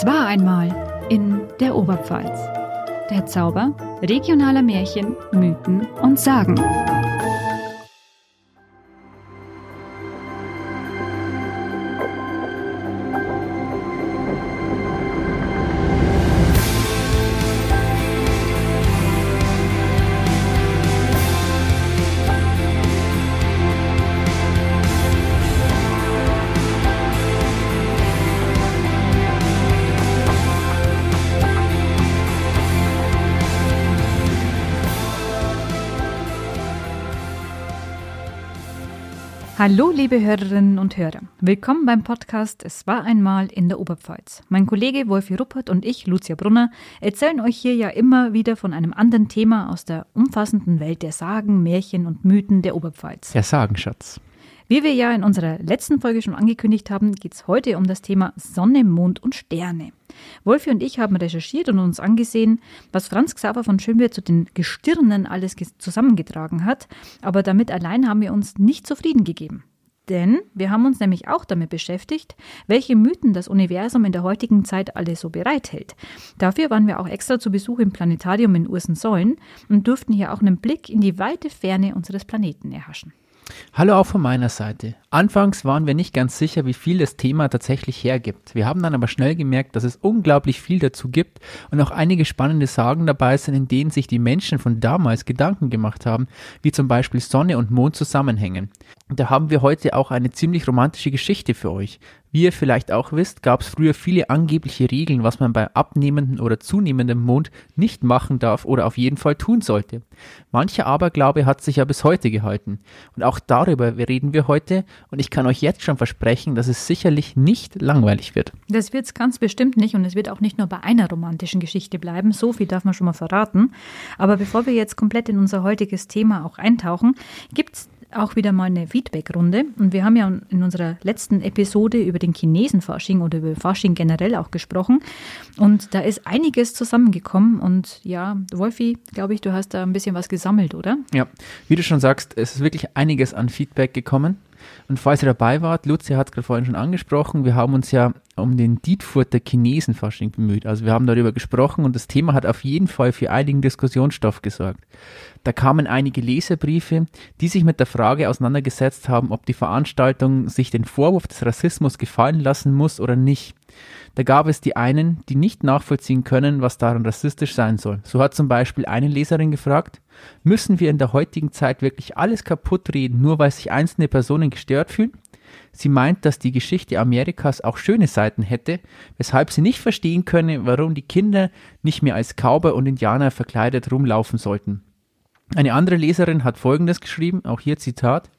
Es war einmal in der Oberpfalz. Der Zauber regionaler Märchen, Mythen und Sagen. Hallo, liebe Hörerinnen und Hörer. Willkommen beim Podcast Es war einmal in der Oberpfalz. Mein Kollege Wolfi Ruppert und ich, Lucia Brunner, erzählen euch hier ja immer wieder von einem anderen Thema aus der umfassenden Welt der Sagen, Märchen und Mythen der Oberpfalz. Der Sagenschatz. Wie wir ja in unserer letzten Folge schon angekündigt haben, geht es heute um das Thema Sonne, Mond und Sterne. Wolfi und ich haben recherchiert und uns angesehen, was Franz Xaver von Schönwehr zu den Gestirnen alles zusammengetragen hat, aber damit allein haben wir uns nicht zufrieden gegeben. Denn wir haben uns nämlich auch damit beschäftigt, welche Mythen das Universum in der heutigen Zeit alle so bereithält. Dafür waren wir auch extra zu Besuch im Planetarium in Ursensäulen und durften hier auch einen Blick in die weite Ferne unseres Planeten erhaschen. Hallo auch von meiner Seite. Anfangs waren wir nicht ganz sicher, wie viel das Thema tatsächlich hergibt. Wir haben dann aber schnell gemerkt, dass es unglaublich viel dazu gibt und auch einige spannende Sagen dabei sind, in denen sich die Menschen von damals Gedanken gemacht haben, wie zum Beispiel Sonne und Mond zusammenhängen. Da haben wir heute auch eine ziemlich romantische Geschichte für euch. Wie ihr vielleicht auch wisst, gab es früher viele angebliche Regeln, was man bei abnehmendem oder zunehmendem Mond nicht machen darf oder auf jeden Fall tun sollte. Mancher Aberglaube hat sich ja bis heute gehalten. Und auch darüber reden wir heute und ich kann euch jetzt schon versprechen, dass es sicherlich nicht langweilig wird. Das wird es ganz bestimmt nicht und es wird auch nicht nur bei einer romantischen Geschichte bleiben. So viel darf man schon mal verraten. Aber bevor wir jetzt komplett in unser heutiges Thema auch eintauchen, gibt es auch wieder mal eine Feedback-Runde. Und wir haben ja in unserer letzten Episode über den Chinesenfasching oder über Fasching generell auch gesprochen. Und da ist einiges zusammengekommen. Und ja, Wolfi, glaube ich, du hast da ein bisschen was gesammelt, oder? Ja, wie du schon sagst, es ist wirklich einiges an Feedback gekommen. Und falls ihr dabei wart, Lucia hat es gerade vorhin schon angesprochen, wir haben uns ja um den Dietfurter Chinesenfasching bemüht. Also wir haben darüber gesprochen und das Thema hat auf jeden Fall für einigen Diskussionsstoff gesorgt. Da kamen einige Leserbriefe, die sich mit der Frage auseinandergesetzt haben, ob die Veranstaltung sich den Vorwurf des Rassismus gefallen lassen muss oder nicht. Da gab es die einen, die nicht nachvollziehen können, was daran rassistisch sein soll. So hat zum Beispiel eine Leserin gefragt, müssen wir in der heutigen Zeit wirklich alles kaputt reden, nur weil sich einzelne Personen gestört fühlen? Sie meint, dass die Geschichte Amerikas auch schöne Seiten hätte, weshalb sie nicht verstehen könne, warum die Kinder nicht mehr als Cowboy und Indianer verkleidet rumlaufen sollten. Eine andere Leserin hat Folgendes geschrieben, auch hier Zitat.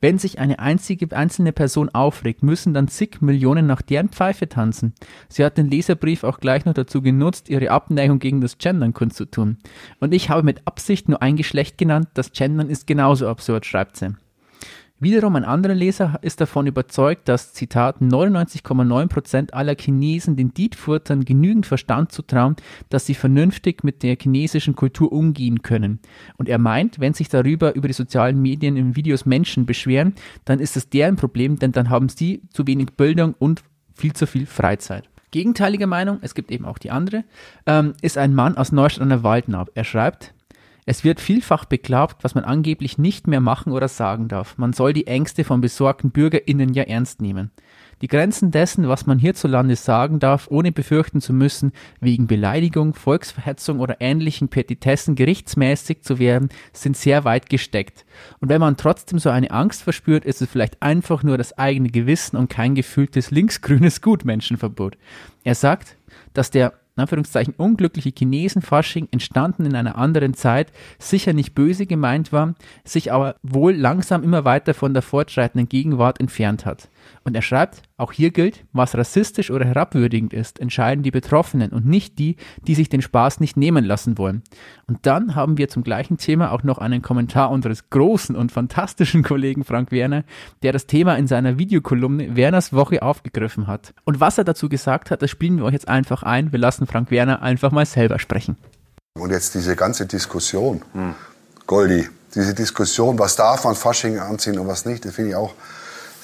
Wenn sich eine einzige einzelne Person aufregt, müssen dann zig Millionen nach deren Pfeife tanzen. Sie hat den Leserbrief auch gleich noch dazu genutzt, ihre Abneigung gegen das Gendern kundzutun. Und ich habe mit Absicht nur ein Geschlecht genannt, das Gendern ist genauso absurd, schreibt sie. Wiederum ein anderer Leser ist davon überzeugt, dass, Zitat, 99,9% aller Chinesen den Dietfurtern genügend Verstand zutrauen, dass sie vernünftig mit der chinesischen Kultur umgehen können. Und er meint, wenn sich darüber über die sozialen Medien in Videos Menschen beschweren, dann ist es deren Problem, denn dann haben sie zu wenig Bildung und viel zu viel Freizeit. Gegenteilige Meinung, es gibt eben auch die andere, ähm, ist ein Mann aus Neustadt an der Waldnaab. Er schreibt, es wird vielfach beklagt, was man angeblich nicht mehr machen oder sagen darf. Man soll die Ängste von besorgten BürgerInnen ja ernst nehmen. Die Grenzen dessen, was man hierzulande sagen darf, ohne befürchten zu müssen, wegen Beleidigung, Volksverhetzung oder ähnlichen Petitessen gerichtsmäßig zu werden, sind sehr weit gesteckt. Und wenn man trotzdem so eine Angst verspürt, ist es vielleicht einfach nur das eigene Gewissen und kein gefühltes linksgrünes Gutmenschenverbot. Er sagt, dass der in Anführungszeichen unglückliche Chinesenfasching entstanden in einer anderen Zeit, sicher nicht böse gemeint war, sich aber wohl langsam immer weiter von der fortschreitenden Gegenwart entfernt hat. Und er schreibt, auch hier gilt, was rassistisch oder herabwürdigend ist, entscheiden die Betroffenen und nicht die, die sich den Spaß nicht nehmen lassen wollen. Und dann haben wir zum gleichen Thema auch noch einen Kommentar unseres großen und fantastischen Kollegen Frank Werner, der das Thema in seiner Videokolumne Werners Woche aufgegriffen hat. Und was er dazu gesagt hat, das spielen wir euch jetzt einfach ein. Wir lassen Frank Werner einfach mal selber sprechen. Und jetzt diese ganze Diskussion, hm. Goldi, diese Diskussion, was darf man Fasching anziehen und was nicht, das finde ich auch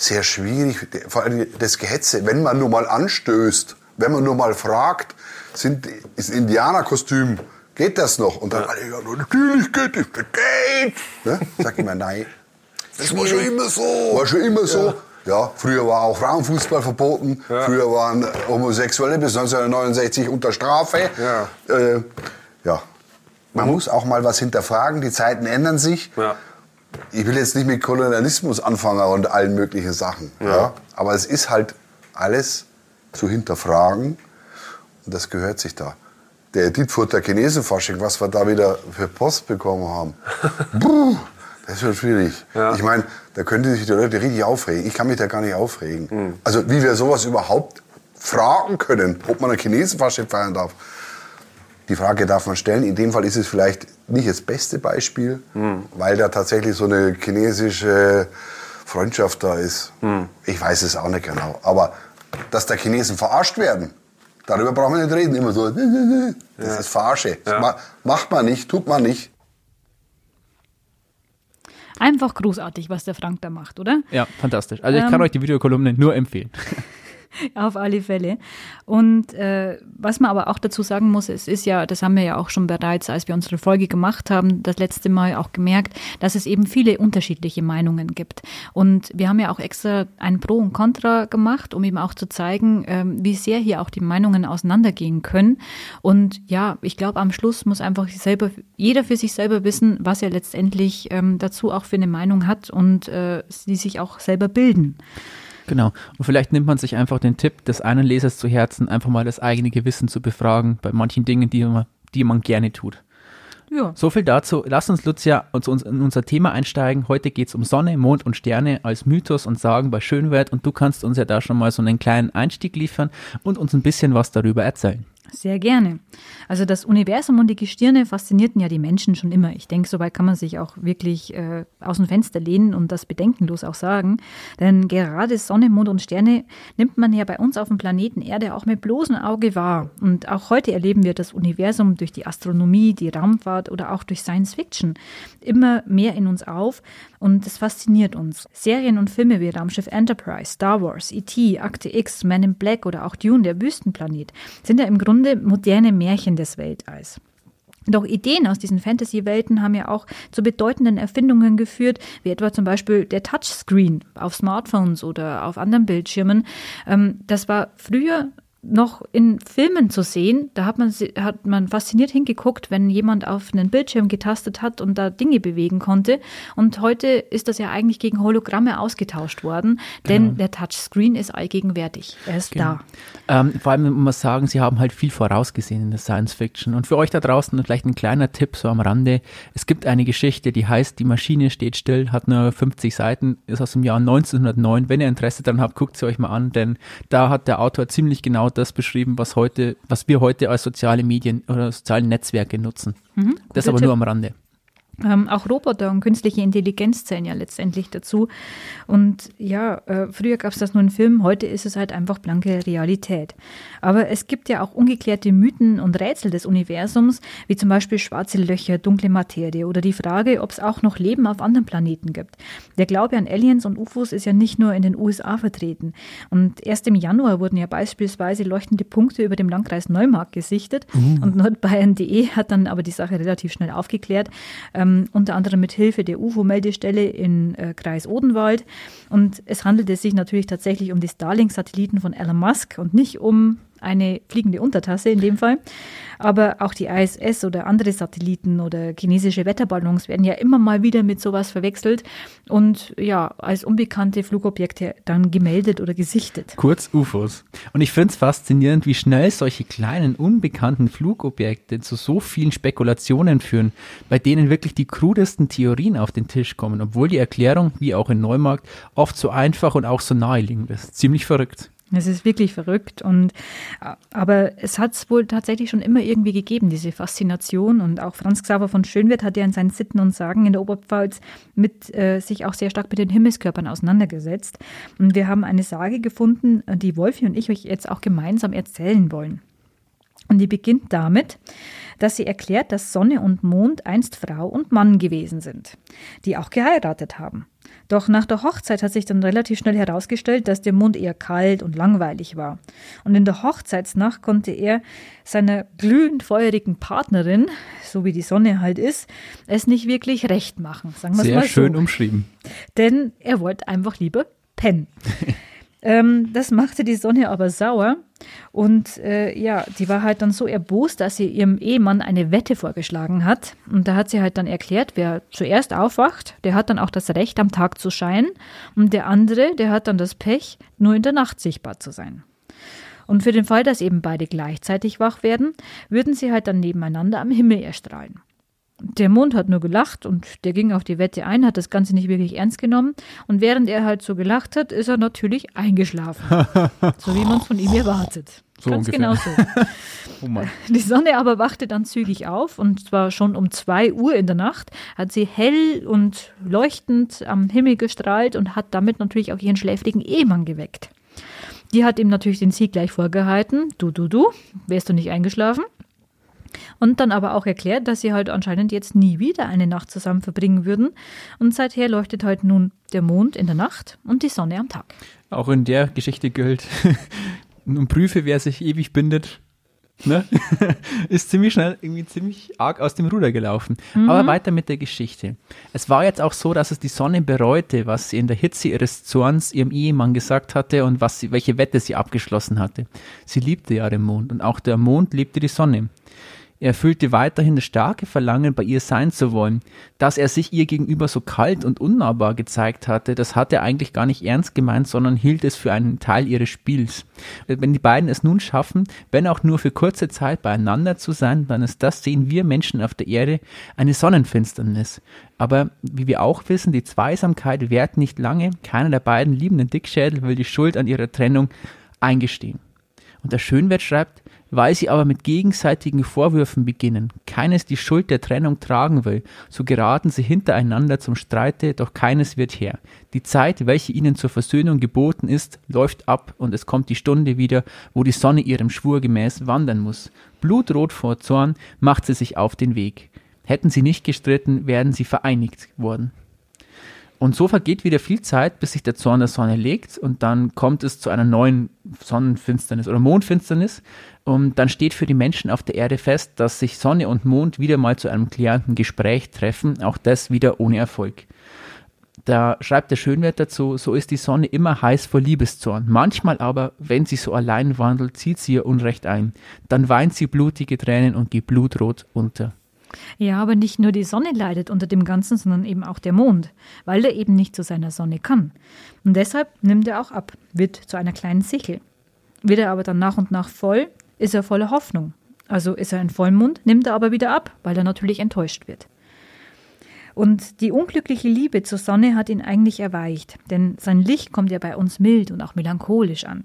sehr schwierig. Vor allem das Gehetze, wenn man nur mal anstößt, wenn man nur mal fragt, sind, ist Indianerkostüm, geht das noch? Und dann, alle, ja, natürlich geht das, das geht. Ne? Sag ich mal, nein. Das war schon immer so. War schon immer so. Ja, früher war auch Frauenfußball verboten. Früher waren Homosexuelle bis 1969 unter Strafe. Ja. Äh, ja. Man muss auch mal was hinterfragen. Die Zeiten ändern sich. Ja. Ich will jetzt nicht mit Kolonialismus anfangen und allen möglichen Sachen. Ja. Aber es ist halt alles zu hinterfragen. Und das gehört sich da. Der Dietfurter Chinesenfasching, was wir da wieder für Post bekommen haben. Puh, das wird schwierig. Ja. Ich meine, da könnte sich die Leute richtig aufregen. Ich kann mich da gar nicht aufregen. Also wie wir sowas überhaupt fragen können, ob man ein Chinesenfasching feiern darf. Die Frage darf man stellen. In dem Fall ist es vielleicht nicht das beste Beispiel, weil da tatsächlich so eine chinesische Freundschaft da ist. Ich weiß es auch nicht genau. Aber dass da Chinesen verarscht werden, darüber brauchen wir nicht reden. Immer so, das ist Verarsche. Das ma macht man nicht, tut man nicht. Einfach großartig, was der Frank da macht, oder? Ja, fantastisch. Also ich kann Ähm. euch die Videokolumne nur empfehlen. Auf alle Fälle. Und äh, was man aber auch dazu sagen muss, es ist ja, das haben wir ja auch schon bereits, als wir unsere Folge gemacht haben, das letzte Mal auch gemerkt, dass es eben viele unterschiedliche Meinungen gibt. Und wir haben ja auch extra ein Pro und Contra gemacht, um eben auch zu zeigen, ähm, wie sehr hier auch die Meinungen auseinandergehen können. Und ja, ich glaube, am Schluss muss einfach selber, jeder für sich selber wissen, was er letztendlich ähm, dazu auch für eine Meinung hat und äh, sie sich auch selber bilden. Genau. Und vielleicht nimmt man sich einfach den Tipp des einen Lesers zu Herzen, einfach mal das eigene Gewissen zu befragen bei manchen Dingen, die man, die man gerne tut. Ja. So viel dazu. Lass uns, Lucia, uns uns in unser Thema einsteigen. Heute geht es um Sonne, Mond und Sterne als Mythos und Sagen bei Schönwert. Und du kannst uns ja da schon mal so einen kleinen Einstieg liefern und uns ein bisschen was darüber erzählen. Sehr gerne. Also das Universum und die Gestirne faszinierten ja die Menschen schon immer. Ich denke, soweit kann man sich auch wirklich äh, aus dem Fenster lehnen und das bedenkenlos auch sagen. Denn gerade Sonne, Mond und Sterne nimmt man ja bei uns auf dem Planeten Erde auch mit bloßem Auge wahr. Und auch heute erleben wir das Universum durch die Astronomie, die Raumfahrt oder auch durch Science Fiction immer mehr in uns auf und es fasziniert uns. Serien und Filme wie Raumschiff Enterprise, Star Wars, E.T., Akte X, Man in Black oder auch Dune, der Wüstenplanet, sind ja im Grunde moderne Märchen des Weltalls. Doch Ideen aus diesen Fantasy-Welten haben ja auch zu bedeutenden Erfindungen geführt, wie etwa zum Beispiel der Touchscreen auf Smartphones oder auf anderen Bildschirmen. Ähm, das war früher noch in Filmen zu sehen. Da hat man, hat man fasziniert hingeguckt, wenn jemand auf einen Bildschirm getastet hat und da Dinge bewegen konnte. Und heute ist das ja eigentlich gegen Hologramme ausgetauscht worden, denn der Touchscreen ist allgegenwärtig. Er ist da. Ähm, vor allem muss man sagen, sie haben halt viel vorausgesehen in der Science Fiction. Und für euch da draußen vielleicht ein kleiner Tipp so am Rande. Es gibt eine Geschichte, die heißt Die Maschine steht still, hat nur 50 Seiten, ist aus dem Jahr 1909. Wenn ihr Interesse daran habt, guckt sie euch mal an, denn da hat der Autor ziemlich genau das beschrieben, was heute, was wir heute als soziale Medien oder soziale Netzwerke nutzen. das aber Tipp. nur am Rande. Ähm, auch Roboter und künstliche Intelligenz zählen ja letztendlich dazu. Und ja, äh, früher gab es das nur in Filmen, heute ist es halt einfach blanke Realität. Aber es gibt ja auch ungeklärte Mythen und Rätsel des Universums, wie zum Beispiel schwarze Löcher, dunkle Materie oder die Frage, ob es auch noch Leben auf anderen Planeten gibt. Der Glaube an Aliens und UFOs ist ja nicht nur in den USA vertreten. Und erst im Januar wurden ja beispielsweise leuchtende Punkte über dem Landkreis Neumarkt gesichtet. Und nordbayern.de hat dann aber die Sache relativ schnell aufgeklärt ähm, unter anderem mit Hilfe der UFO-Meldestelle in äh, Kreis Odenwald. Und es handelte sich natürlich tatsächlich um die Starlink-Satelliten von Elon Musk und nicht um eine fliegende Untertasse in dem Fall. Aber auch die ISS oder andere Satelliten oder chinesische Wetterballons werden ja immer mal wieder mit sowas verwechselt und ja, als unbekannte Flugobjekte dann gemeldet oder gesichtet. Kurz UFOs. Und ich finde es faszinierend, wie schnell solche kleinen, unbekannten Flugobjekte zu so vielen Spekulationen führen, bei denen wirklich die krudesten Theorien auf den Tisch kommen, obwohl die Erklärung, wie auch in Neumarkt, oft so einfach und auch so naheliegend ist. Ziemlich verrückt. Es ist wirklich verrückt und aber es hat es wohl tatsächlich schon immer irgendwie gegeben, diese Faszination. Und auch Franz Xaver von Schönwert hat ja in seinen Sitten und Sagen in der Oberpfalz mit äh, sich auch sehr stark mit den Himmelskörpern auseinandergesetzt. Und wir haben eine Sage gefunden, die Wolfi und ich euch jetzt auch gemeinsam erzählen wollen. Und die beginnt damit, dass sie erklärt, dass Sonne und Mond einst Frau und Mann gewesen sind, die auch geheiratet haben. Doch nach der Hochzeit hat sich dann relativ schnell herausgestellt, dass der Mond eher kalt und langweilig war. Und in der Hochzeitsnacht konnte er seiner glühend feurigen Partnerin, so wie die Sonne halt ist, es nicht wirklich recht machen. Sagen wir Sehr mal schön so. umschrieben. Denn er wollte einfach lieber pennen. Ähm, das machte die Sonne aber sauer. Und äh, ja, die war halt dann so erbost, dass sie ihrem Ehemann eine Wette vorgeschlagen hat. Und da hat sie halt dann erklärt, wer zuerst aufwacht, der hat dann auch das Recht, am Tag zu scheinen. Und der andere, der hat dann das Pech, nur in der Nacht sichtbar zu sein. Und für den Fall, dass eben beide gleichzeitig wach werden, würden sie halt dann nebeneinander am Himmel erstrahlen. Der Mond hat nur gelacht und der ging auf die Wette ein, hat das Ganze nicht wirklich ernst genommen. Und während er halt so gelacht hat, ist er natürlich eingeschlafen. so wie man es von ihm erwartet. So Ganz ungefähr. genau so. oh die Sonne aber wachte dann zügig auf und zwar schon um zwei Uhr in der Nacht hat sie hell und leuchtend am Himmel gestrahlt und hat damit natürlich auch ihren schläfrigen Ehemann geweckt. Die hat ihm natürlich den Sieg gleich vorgehalten. Du, du, du, wärst du nicht eingeschlafen? Und dann aber auch erklärt, dass sie halt anscheinend jetzt nie wieder eine Nacht zusammen verbringen würden. Und seither leuchtet halt nun der Mond in der Nacht und die Sonne am Tag. Auch in der Geschichte gilt, nun prüfe, wer sich ewig bindet. Ne? ist ziemlich schnell irgendwie ziemlich arg aus dem Ruder gelaufen. Mhm. Aber weiter mit der Geschichte. Es war jetzt auch so, dass es die Sonne bereute, was sie in der Hitze ihres Zorns ihrem Ehemann gesagt hatte und was sie, welche Wette sie abgeschlossen hatte. Sie liebte ja den Mond und auch der Mond liebte die Sonne. Er fühlte weiterhin das starke Verlangen, bei ihr sein zu wollen. Dass er sich ihr gegenüber so kalt und unnahbar gezeigt hatte, das hat er eigentlich gar nicht ernst gemeint, sondern hielt es für einen Teil ihres Spiels. Wenn die beiden es nun schaffen, wenn auch nur für kurze Zeit beieinander zu sein, dann ist das, sehen wir Menschen auf der Erde, eine Sonnenfinsternis. Aber wie wir auch wissen, die Zweisamkeit währt nicht lange. Keiner der beiden liebenden Dickschädel will die Schuld an ihrer Trennung eingestehen. Und der Schönwert schreibt, weil sie aber mit gegenseitigen Vorwürfen beginnen, keines die Schuld der Trennung tragen will, so geraten sie hintereinander zum Streite, doch keines wird her. Die Zeit, welche ihnen zur Versöhnung geboten ist, läuft ab und es kommt die Stunde wieder, wo die Sonne ihrem Schwur gemäß wandern muss. Blutrot vor Zorn macht sie sich auf den Weg. Hätten sie nicht gestritten, wären sie vereinigt worden. Und so vergeht wieder viel Zeit, bis sich der Zorn der Sonne legt und dann kommt es zu einer neuen Sonnenfinsternis oder Mondfinsternis. Und dann steht für die Menschen auf der Erde fest, dass sich Sonne und Mond wieder mal zu einem klärenden Gespräch treffen, auch das wieder ohne Erfolg. Da schreibt der Schönwert dazu, so ist die Sonne immer heiß vor Liebeszorn. Manchmal aber, wenn sie so allein wandelt, zieht sie ihr Unrecht ein. Dann weint sie blutige Tränen und geht blutrot unter. Ja, aber nicht nur die Sonne leidet unter dem Ganzen, sondern eben auch der Mond, weil er eben nicht zu seiner Sonne kann. Und deshalb nimmt er auch ab, wird zu einer kleinen Sichel. Wird er aber dann nach und nach voll, ist er voller Hoffnung. Also ist er ein Vollmond, nimmt er aber wieder ab, weil er natürlich enttäuscht wird. Und die unglückliche Liebe zur Sonne hat ihn eigentlich erweicht, denn sein Licht kommt ja bei uns mild und auch melancholisch an.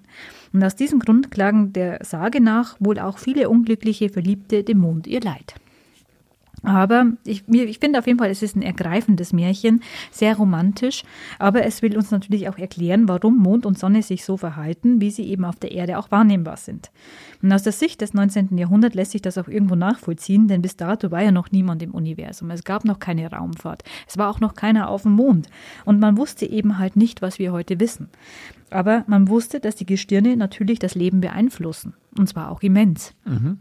Und aus diesem Grund klagen der Sage nach wohl auch viele unglückliche Verliebte dem Mond ihr Leid. Aber ich, ich finde auf jeden Fall, es ist ein ergreifendes Märchen, sehr romantisch, aber es will uns natürlich auch erklären, warum Mond und Sonne sich so verhalten, wie sie eben auf der Erde auch wahrnehmbar sind. Und aus der Sicht des 19. Jahrhunderts lässt sich das auch irgendwo nachvollziehen, denn bis dato war ja noch niemand im Universum. Es gab noch keine Raumfahrt. Es war auch noch keiner auf dem Mond. Und man wusste eben halt nicht, was wir heute wissen. Aber man wusste, dass die Gestirne natürlich das Leben beeinflussen. Und zwar auch immens. Mhm.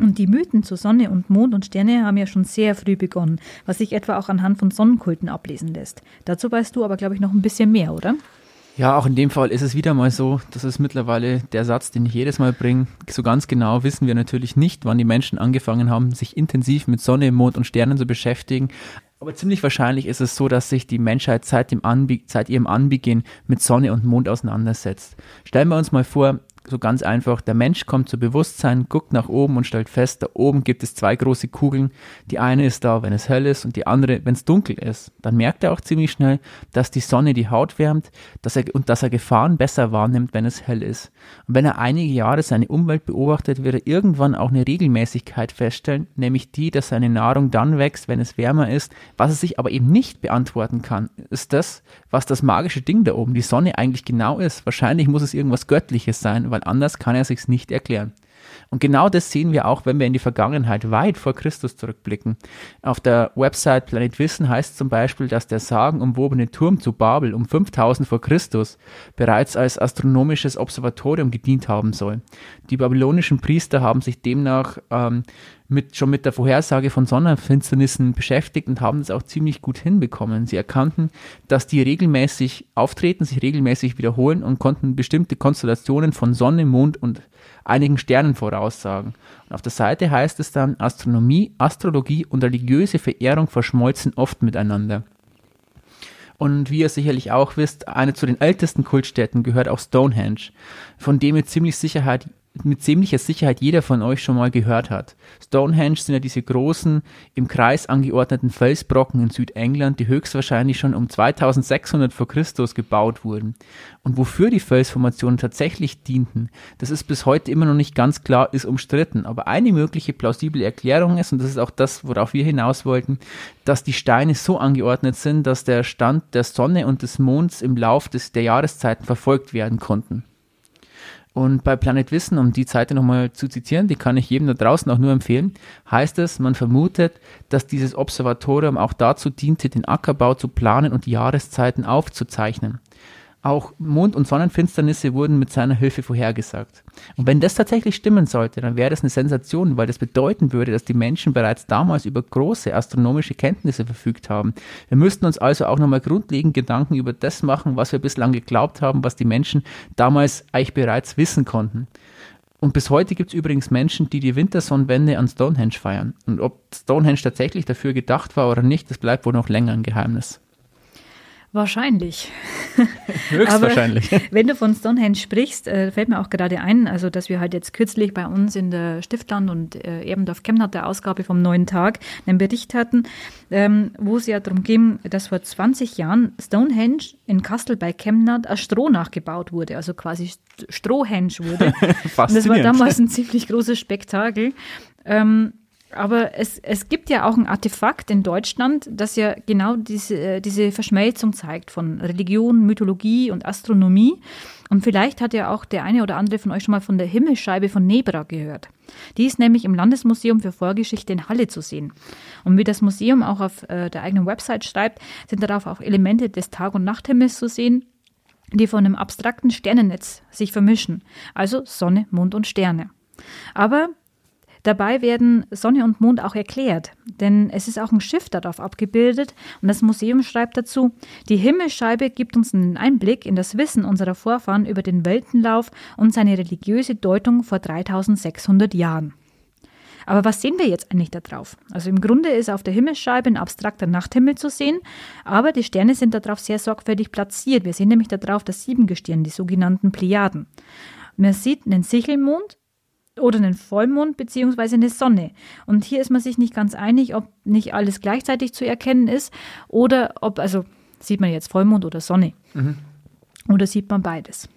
Und die Mythen zu Sonne und Mond und Sterne haben ja schon sehr früh begonnen, was sich etwa auch anhand von Sonnenkulten ablesen lässt. Dazu weißt du aber, glaube ich, noch ein bisschen mehr, oder? Ja, auch in dem Fall ist es wieder mal so, das ist mittlerweile der Satz, den ich jedes Mal bringe. So ganz genau wissen wir natürlich nicht, wann die Menschen angefangen haben, sich intensiv mit Sonne, Mond und Sternen zu beschäftigen. Aber ziemlich wahrscheinlich ist es so, dass sich die Menschheit seit, dem Anbe seit ihrem Anbeginn mit Sonne und Mond auseinandersetzt. Stellen wir uns mal vor, so ganz einfach. Der Mensch kommt zu Bewusstsein, guckt nach oben und stellt fest, da oben gibt es zwei große Kugeln. Die eine ist da, wenn es hell ist und die andere, wenn es dunkel ist. Dann merkt er auch ziemlich schnell, dass die Sonne die Haut wärmt dass er, und dass er Gefahren besser wahrnimmt, wenn es hell ist. Und wenn er einige Jahre seine Umwelt beobachtet, wird er irgendwann auch eine Regelmäßigkeit feststellen, nämlich die, dass seine Nahrung dann wächst, wenn es wärmer ist. Was er sich aber eben nicht beantworten kann, ist das, was das magische Ding da oben, die Sonne eigentlich genau ist. Wahrscheinlich muss es irgendwas Göttliches sein, weil weil anders kann er sich's nicht erklären. Und genau das sehen wir auch, wenn wir in die Vergangenheit weit vor Christus zurückblicken. Auf der Website Planet Wissen heißt zum Beispiel, dass der sagenumwobene Turm zu Babel um 5000 vor Christus bereits als astronomisches Observatorium gedient haben soll. Die babylonischen Priester haben sich demnach ähm, mit, schon mit der Vorhersage von Sonnenfinsternissen beschäftigt und haben das auch ziemlich gut hinbekommen. Sie erkannten, dass die regelmäßig auftreten, sich regelmäßig wiederholen und konnten bestimmte Konstellationen von Sonne, Mond und einigen Sternen voraussagen. Und auf der Seite heißt es dann, Astronomie, Astrologie und religiöse Verehrung verschmolzen oft miteinander. Und wie ihr sicherlich auch wisst, eine zu den ältesten Kultstätten gehört auch Stonehenge, von dem mit ziemlich Sicherheit mit ziemlicher Sicherheit jeder von euch schon mal gehört hat. Stonehenge sind ja diese großen, im Kreis angeordneten Felsbrocken in Südengland, die höchstwahrscheinlich schon um 2600 vor Christus gebaut wurden. Und wofür die Felsformationen tatsächlich dienten, das ist bis heute immer noch nicht ganz klar, ist umstritten. Aber eine mögliche plausible Erklärung ist, und das ist auch das, worauf wir hinaus wollten, dass die Steine so angeordnet sind, dass der Stand der Sonne und des Monds im Lauf des, der Jahreszeiten verfolgt werden konnten. Und bei Planet Wissen, um die Seite nochmal zu zitieren, die kann ich jedem da draußen auch nur empfehlen, heißt es, man vermutet, dass dieses Observatorium auch dazu diente, den Ackerbau zu planen und Jahreszeiten aufzuzeichnen. Auch Mond- und Sonnenfinsternisse wurden mit seiner Hilfe vorhergesagt. Und wenn das tatsächlich stimmen sollte, dann wäre das eine Sensation, weil das bedeuten würde, dass die Menschen bereits damals über große astronomische Kenntnisse verfügt haben. Wir müssten uns also auch nochmal grundlegend Gedanken über das machen, was wir bislang geglaubt haben, was die Menschen damals eigentlich bereits wissen konnten. Und bis heute gibt es übrigens Menschen, die die Wintersonnenwende an Stonehenge feiern. Und ob Stonehenge tatsächlich dafür gedacht war oder nicht, das bleibt wohl noch länger ein Geheimnis. Wahrscheinlich. Höchstwahrscheinlich. Aber wenn du von Stonehenge sprichst, äh, fällt mir auch gerade ein, also dass wir halt jetzt kürzlich bei uns in der Stiftland und äh, Ebendorf Chemnat der Ausgabe vom neuen Tag einen Bericht hatten, ähm, wo es ja darum ging, dass vor 20 Jahren Stonehenge in Kastel bei Chemnat als Stroh nachgebaut wurde, also quasi Strohhenge wurde. und das war damals ein ziemlich großes Spektakel. Ähm, aber es, es gibt ja auch ein Artefakt in Deutschland, das ja genau diese, äh, diese Verschmelzung zeigt von Religion, Mythologie und Astronomie. Und vielleicht hat ja auch der eine oder andere von euch schon mal von der Himmelsscheibe von Nebra gehört. Die ist nämlich im Landesmuseum für Vorgeschichte in Halle zu sehen. Und wie das Museum auch auf äh, der eigenen Website schreibt, sind darauf auch Elemente des Tag- und Nachthimmels zu sehen, die von einem abstrakten Sternennetz sich vermischen. Also Sonne, Mond und Sterne. Aber Dabei werden Sonne und Mond auch erklärt, denn es ist auch ein Schiff darauf abgebildet und das Museum schreibt dazu, die Himmelsscheibe gibt uns einen Einblick in das Wissen unserer Vorfahren über den Weltenlauf und seine religiöse Deutung vor 3600 Jahren. Aber was sehen wir jetzt eigentlich da drauf? Also im Grunde ist auf der Himmelsscheibe ein abstrakter Nachthimmel zu sehen, aber die Sterne sind darauf sehr sorgfältig platziert. Wir sehen nämlich darauf das Siebengestirn, die sogenannten Plejaden. Man sieht einen Sichelmond, oder einen Vollmond beziehungsweise eine Sonne. Und hier ist man sich nicht ganz einig, ob nicht alles gleichzeitig zu erkennen ist oder ob, also sieht man jetzt Vollmond oder Sonne. Mhm. Oder sieht man beides.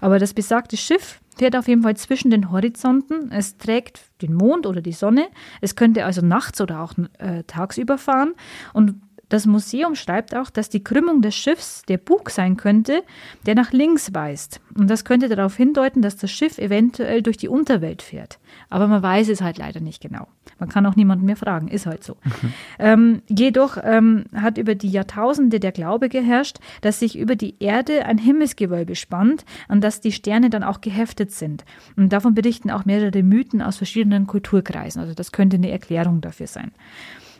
Aber das besagte Schiff fährt auf jeden Fall zwischen den Horizonten. Es trägt den Mond oder die Sonne. Es könnte also nachts oder auch äh, tagsüber fahren. Und das Museum schreibt auch, dass die Krümmung des Schiffs der Bug sein könnte, der nach links weist. Und das könnte darauf hindeuten, dass das Schiff eventuell durch die Unterwelt fährt. Aber man weiß es halt leider nicht genau. Man kann auch niemanden mehr fragen, ist halt so. Mhm. Ähm, jedoch ähm, hat über die Jahrtausende der Glaube geherrscht, dass sich über die Erde ein Himmelsgewölbe spannt, an das die Sterne dann auch geheftet sind. Und davon berichten auch mehrere Mythen aus verschiedenen Kulturkreisen. Also das könnte eine Erklärung dafür sein.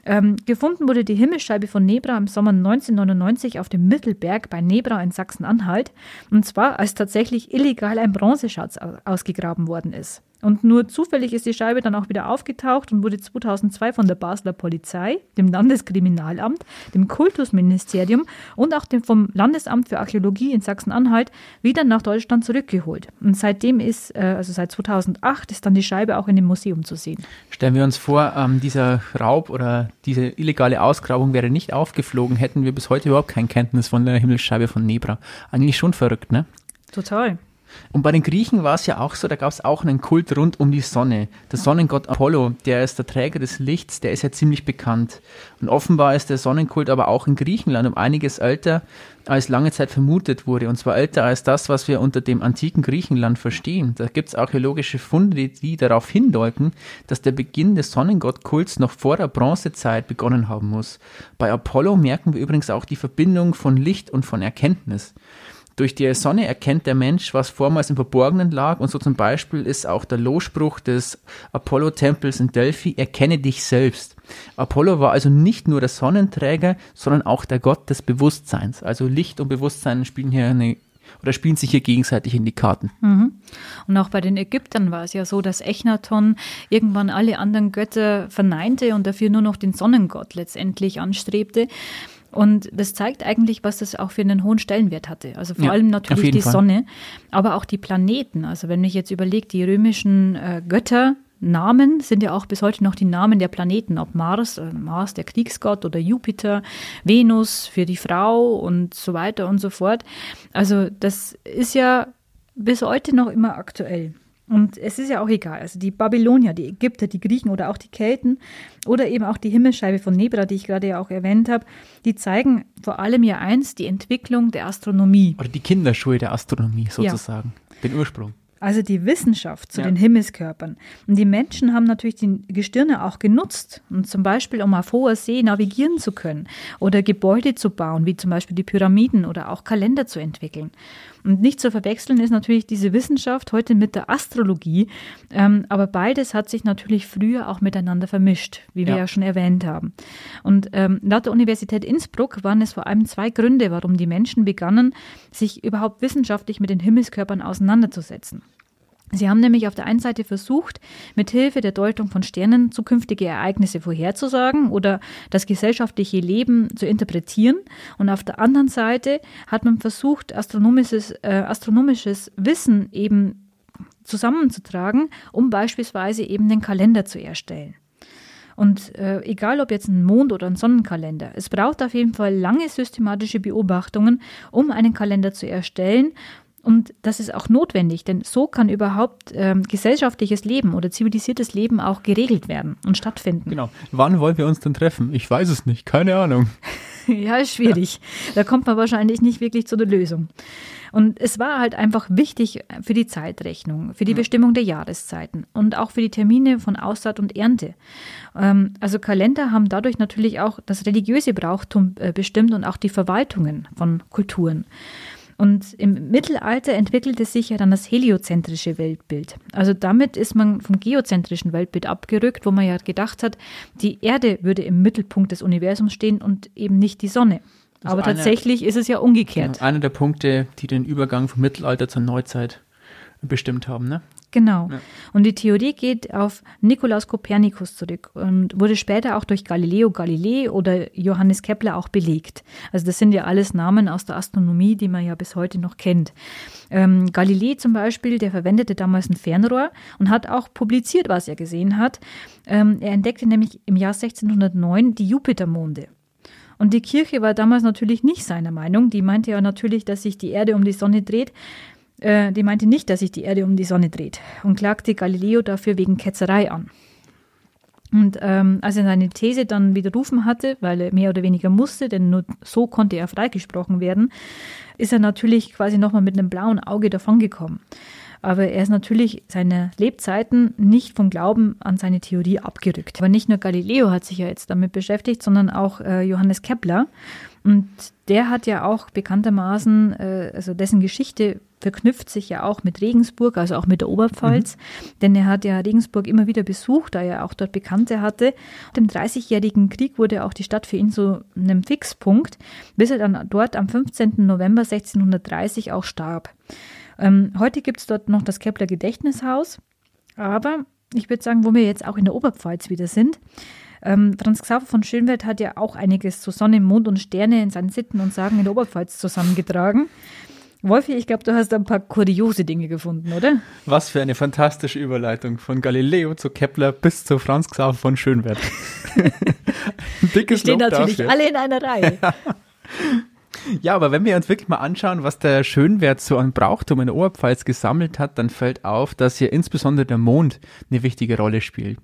Ähm, gefunden wurde die Himmelsscheibe von Nebra im Sommer 1999 auf dem Mittelberg bei Nebra in Sachsen-Anhalt. Und zwar, als tatsächlich illegal ein Bronzeschatz ausgegraben worden ist. Und nur zufällig ist die Scheibe dann auch wieder aufgetaucht und wurde 2002 von der Basler Polizei, dem Landeskriminalamt, dem Kultusministerium und auch dem vom Landesamt für Archäologie in Sachsen-Anhalt wieder nach Deutschland zurückgeholt. Und seitdem ist, äh, also seit 2008, ist dann die Scheibe auch in dem Museum zu sehen. Stellen wir uns vor, ähm, dieser Raub oder diese illegale Ausgrabung wäre nicht aufgeflogen, hätten wir bis heute überhaupt keine Kenntnis von der Himmelsscheibe von Nebra. Eigentlich schon verrückt, ne? Total. Und bei den Griechen war es ja auch so, da gab es auch einen Kult rund um die Sonne. Der Sonnengott Apollo, der ist der Träger des Lichts, der ist ja ziemlich bekannt. Und offenbar ist der Sonnenkult aber auch in Griechenland um einiges älter, als lange Zeit vermutet wurde. Und zwar älter als das, was wir unter dem antiken Griechenland verstehen. Da gibt es archäologische Funde, die darauf hindeuten, dass der Beginn des Sonnengottkults noch vor der Bronzezeit begonnen haben muss. Bei Apollo merken wir übrigens auch die Verbindung von Licht und von Erkenntnis. Durch die Sonne erkennt der Mensch, was vormals im Verborgenen lag. Und so zum Beispiel ist auch der Losspruch des Apollo-Tempels in Delphi, erkenne dich selbst. Apollo war also nicht nur der Sonnenträger, sondern auch der Gott des Bewusstseins. Also Licht und Bewusstsein spielen hier eine oder spielen sich hier gegenseitig in die Karten. Mhm. Und auch bei den Ägyptern war es ja so, dass Echnaton irgendwann alle anderen Götter verneinte und dafür nur noch den Sonnengott letztendlich anstrebte. Und das zeigt eigentlich, was das auch für einen hohen Stellenwert hatte. Also vor Ja, allem natürlich die Fall. Sonne, aber auch die Planeten. Also wenn ich jetzt überlege, die römischen äh, Götter, Namen sind ja auch bis heute noch die Namen der Planeten, ob Mars, äh, Mars der Kriegsgott oder Jupiter, Venus für die Frau und so weiter und so fort. Also das ist ja bis heute noch immer aktuell. Und es ist ja auch egal. Also die Babylonier, die Ägypter, die Griechen oder auch die Kelten oder eben auch die Himmelsscheibe von Nebra, die ich gerade ja auch erwähnt habe, die zeigen vor allem ja eins, die Entwicklung der Astronomie. Oder die Kinderschuhe der Astronomie sozusagen. Den Ursprung. Also die Wissenschaft zu Ja. den Himmelskörpern. Und die Menschen haben natürlich die Gestirne auch genutzt, und zum Beispiel um auf hoher See navigieren zu können oder Gebäude zu bauen, wie zum Beispiel die Pyramiden oder auch Kalender zu entwickeln. Und nicht zu verwechseln ist natürlich diese Wissenschaft heute mit der Astrologie, ähm, aber beides hat sich natürlich früher auch miteinander vermischt, wie wir Ja. ja, schon erwähnt haben. Und ähm, laut der Universität Innsbruck waren es vor allem zwei Gründe, warum die Menschen begannen, sich überhaupt wissenschaftlich mit den Himmelskörpern auseinanderzusetzen. Sie haben nämlich auf der einen Seite versucht, mit Hilfe der Deutung von Sternen zukünftige Ereignisse vorherzusagen oder das gesellschaftliche Leben zu interpretieren. Und auf der anderen Seite hat man versucht, astronomisches, äh, astronomisches Wissen eben zusammenzutragen, um beispielsweise eben den Kalender zu erstellen. Und äh, egal ob jetzt ein Mond- oder ein Sonnenkalender, es braucht auf jeden Fall lange systematische Beobachtungen, um einen Kalender zu erstellen. Und das ist auch notwendig, denn so kann überhaupt ähm, gesellschaftliches Leben oder zivilisiertes Leben auch geregelt werden und stattfinden. Genau. Wann wollen wir uns denn treffen? Ich weiß es nicht. Keine Ahnung. Ja, ist schwierig. Da kommt man wahrscheinlich nicht wirklich zu der Lösung. Und es war halt einfach wichtig für die Zeitrechnung, für die Bestimmung der Jahreszeiten und auch für die Termine von Aussaat und Ernte. Ähm, Also Kalender haben dadurch natürlich auch das religiöse Brauchtum äh, bestimmt und auch die Verwaltungen von Kulturen. Und im Mittelalter entwickelte sich ja dann das heliozentrische Weltbild. Also damit ist man vom geozentrischen Weltbild abgerückt, wo man ja gedacht hat, die Erde würde im Mittelpunkt des Universums stehen und eben nicht die Sonne. Also Aber eine- tatsächlich ist es ja umgekehrt. Einer der Punkte, die den Übergang vom Mittelalter zur Neuzeit bestimmt haben. Ne? Genau. Ja. Und die Theorie geht auf Nikolaus Kopernikus zurück und wurde später auch durch Galileo Galilei oder Johannes Kepler auch belegt. Also das sind ja alles Namen aus der Astronomie, die man ja bis heute noch kennt. Ähm, Galilei zum Beispiel, der verwendete damals ein Fernrohr und hat auch publiziert, was er gesehen hat. Ähm, er entdeckte nämlich im Jahr 1609 die Jupitermonde. Und die Kirche war damals natürlich nicht seiner Meinung. Die meinte ja natürlich, dass sich die Erde um die Sonne dreht. Äh, die meinte nicht, dass sich die Erde um die Sonne dreht und klagte Galileo dafür wegen Ketzerei an. Und ähm, als er seine These dann widerrufen hatte, weil er mehr oder weniger musste, denn nur so konnte er freigesprochen werden, ist er natürlich quasi nochmal mit einem blauen Auge davongekommen. Aber er ist natürlich seine Lebzeiten nicht vom Glauben an seine Theorie abgerückt. Aber nicht nur Galileo hat sich ja jetzt damit beschäftigt, sondern auch äh, Johannes Kepler. Und der hat ja auch bekanntermaßen, äh, also dessen Geschichte verknüpft sich ja auch mit Regensburg, also auch mit der Oberpfalz, denn er hat ja Regensburg immer wieder besucht, da er auch dort Bekannte hatte. Im Dreißigjährigen Krieg wurde auch die Stadt für ihn zu einem Fixpunkt, bis er dann dort am 15. November 1630 auch starb. Ähm, heute gibt es dort noch das Kepler Gedächtnishaus, aber ich würde sagen, wo wir jetzt auch in der Oberpfalz wieder sind, ähm, Franz Xaver von Schönwert hat ja auch einiges zu Sonne, Mond und Sterne in seinen Sitten und Sagen in der Oberpfalz zusammengetragen. Wolfi, ich glaube, du hast ein paar kuriose Dinge gefunden, oder? Was für eine fantastische Überleitung von Galileo zu Kepler bis zu Franz Xaver von Schönwert. Ein Die Dickes stehen Lob natürlich dafür. alle in einer Reihe. Ja, aber wenn wir uns wirklich mal anschauen, was der Schönwert so an Brauchtum in der Oberpfalz gesammelt hat, dann fällt auf, dass hier insbesondere der Mond eine wichtige Rolle spielt.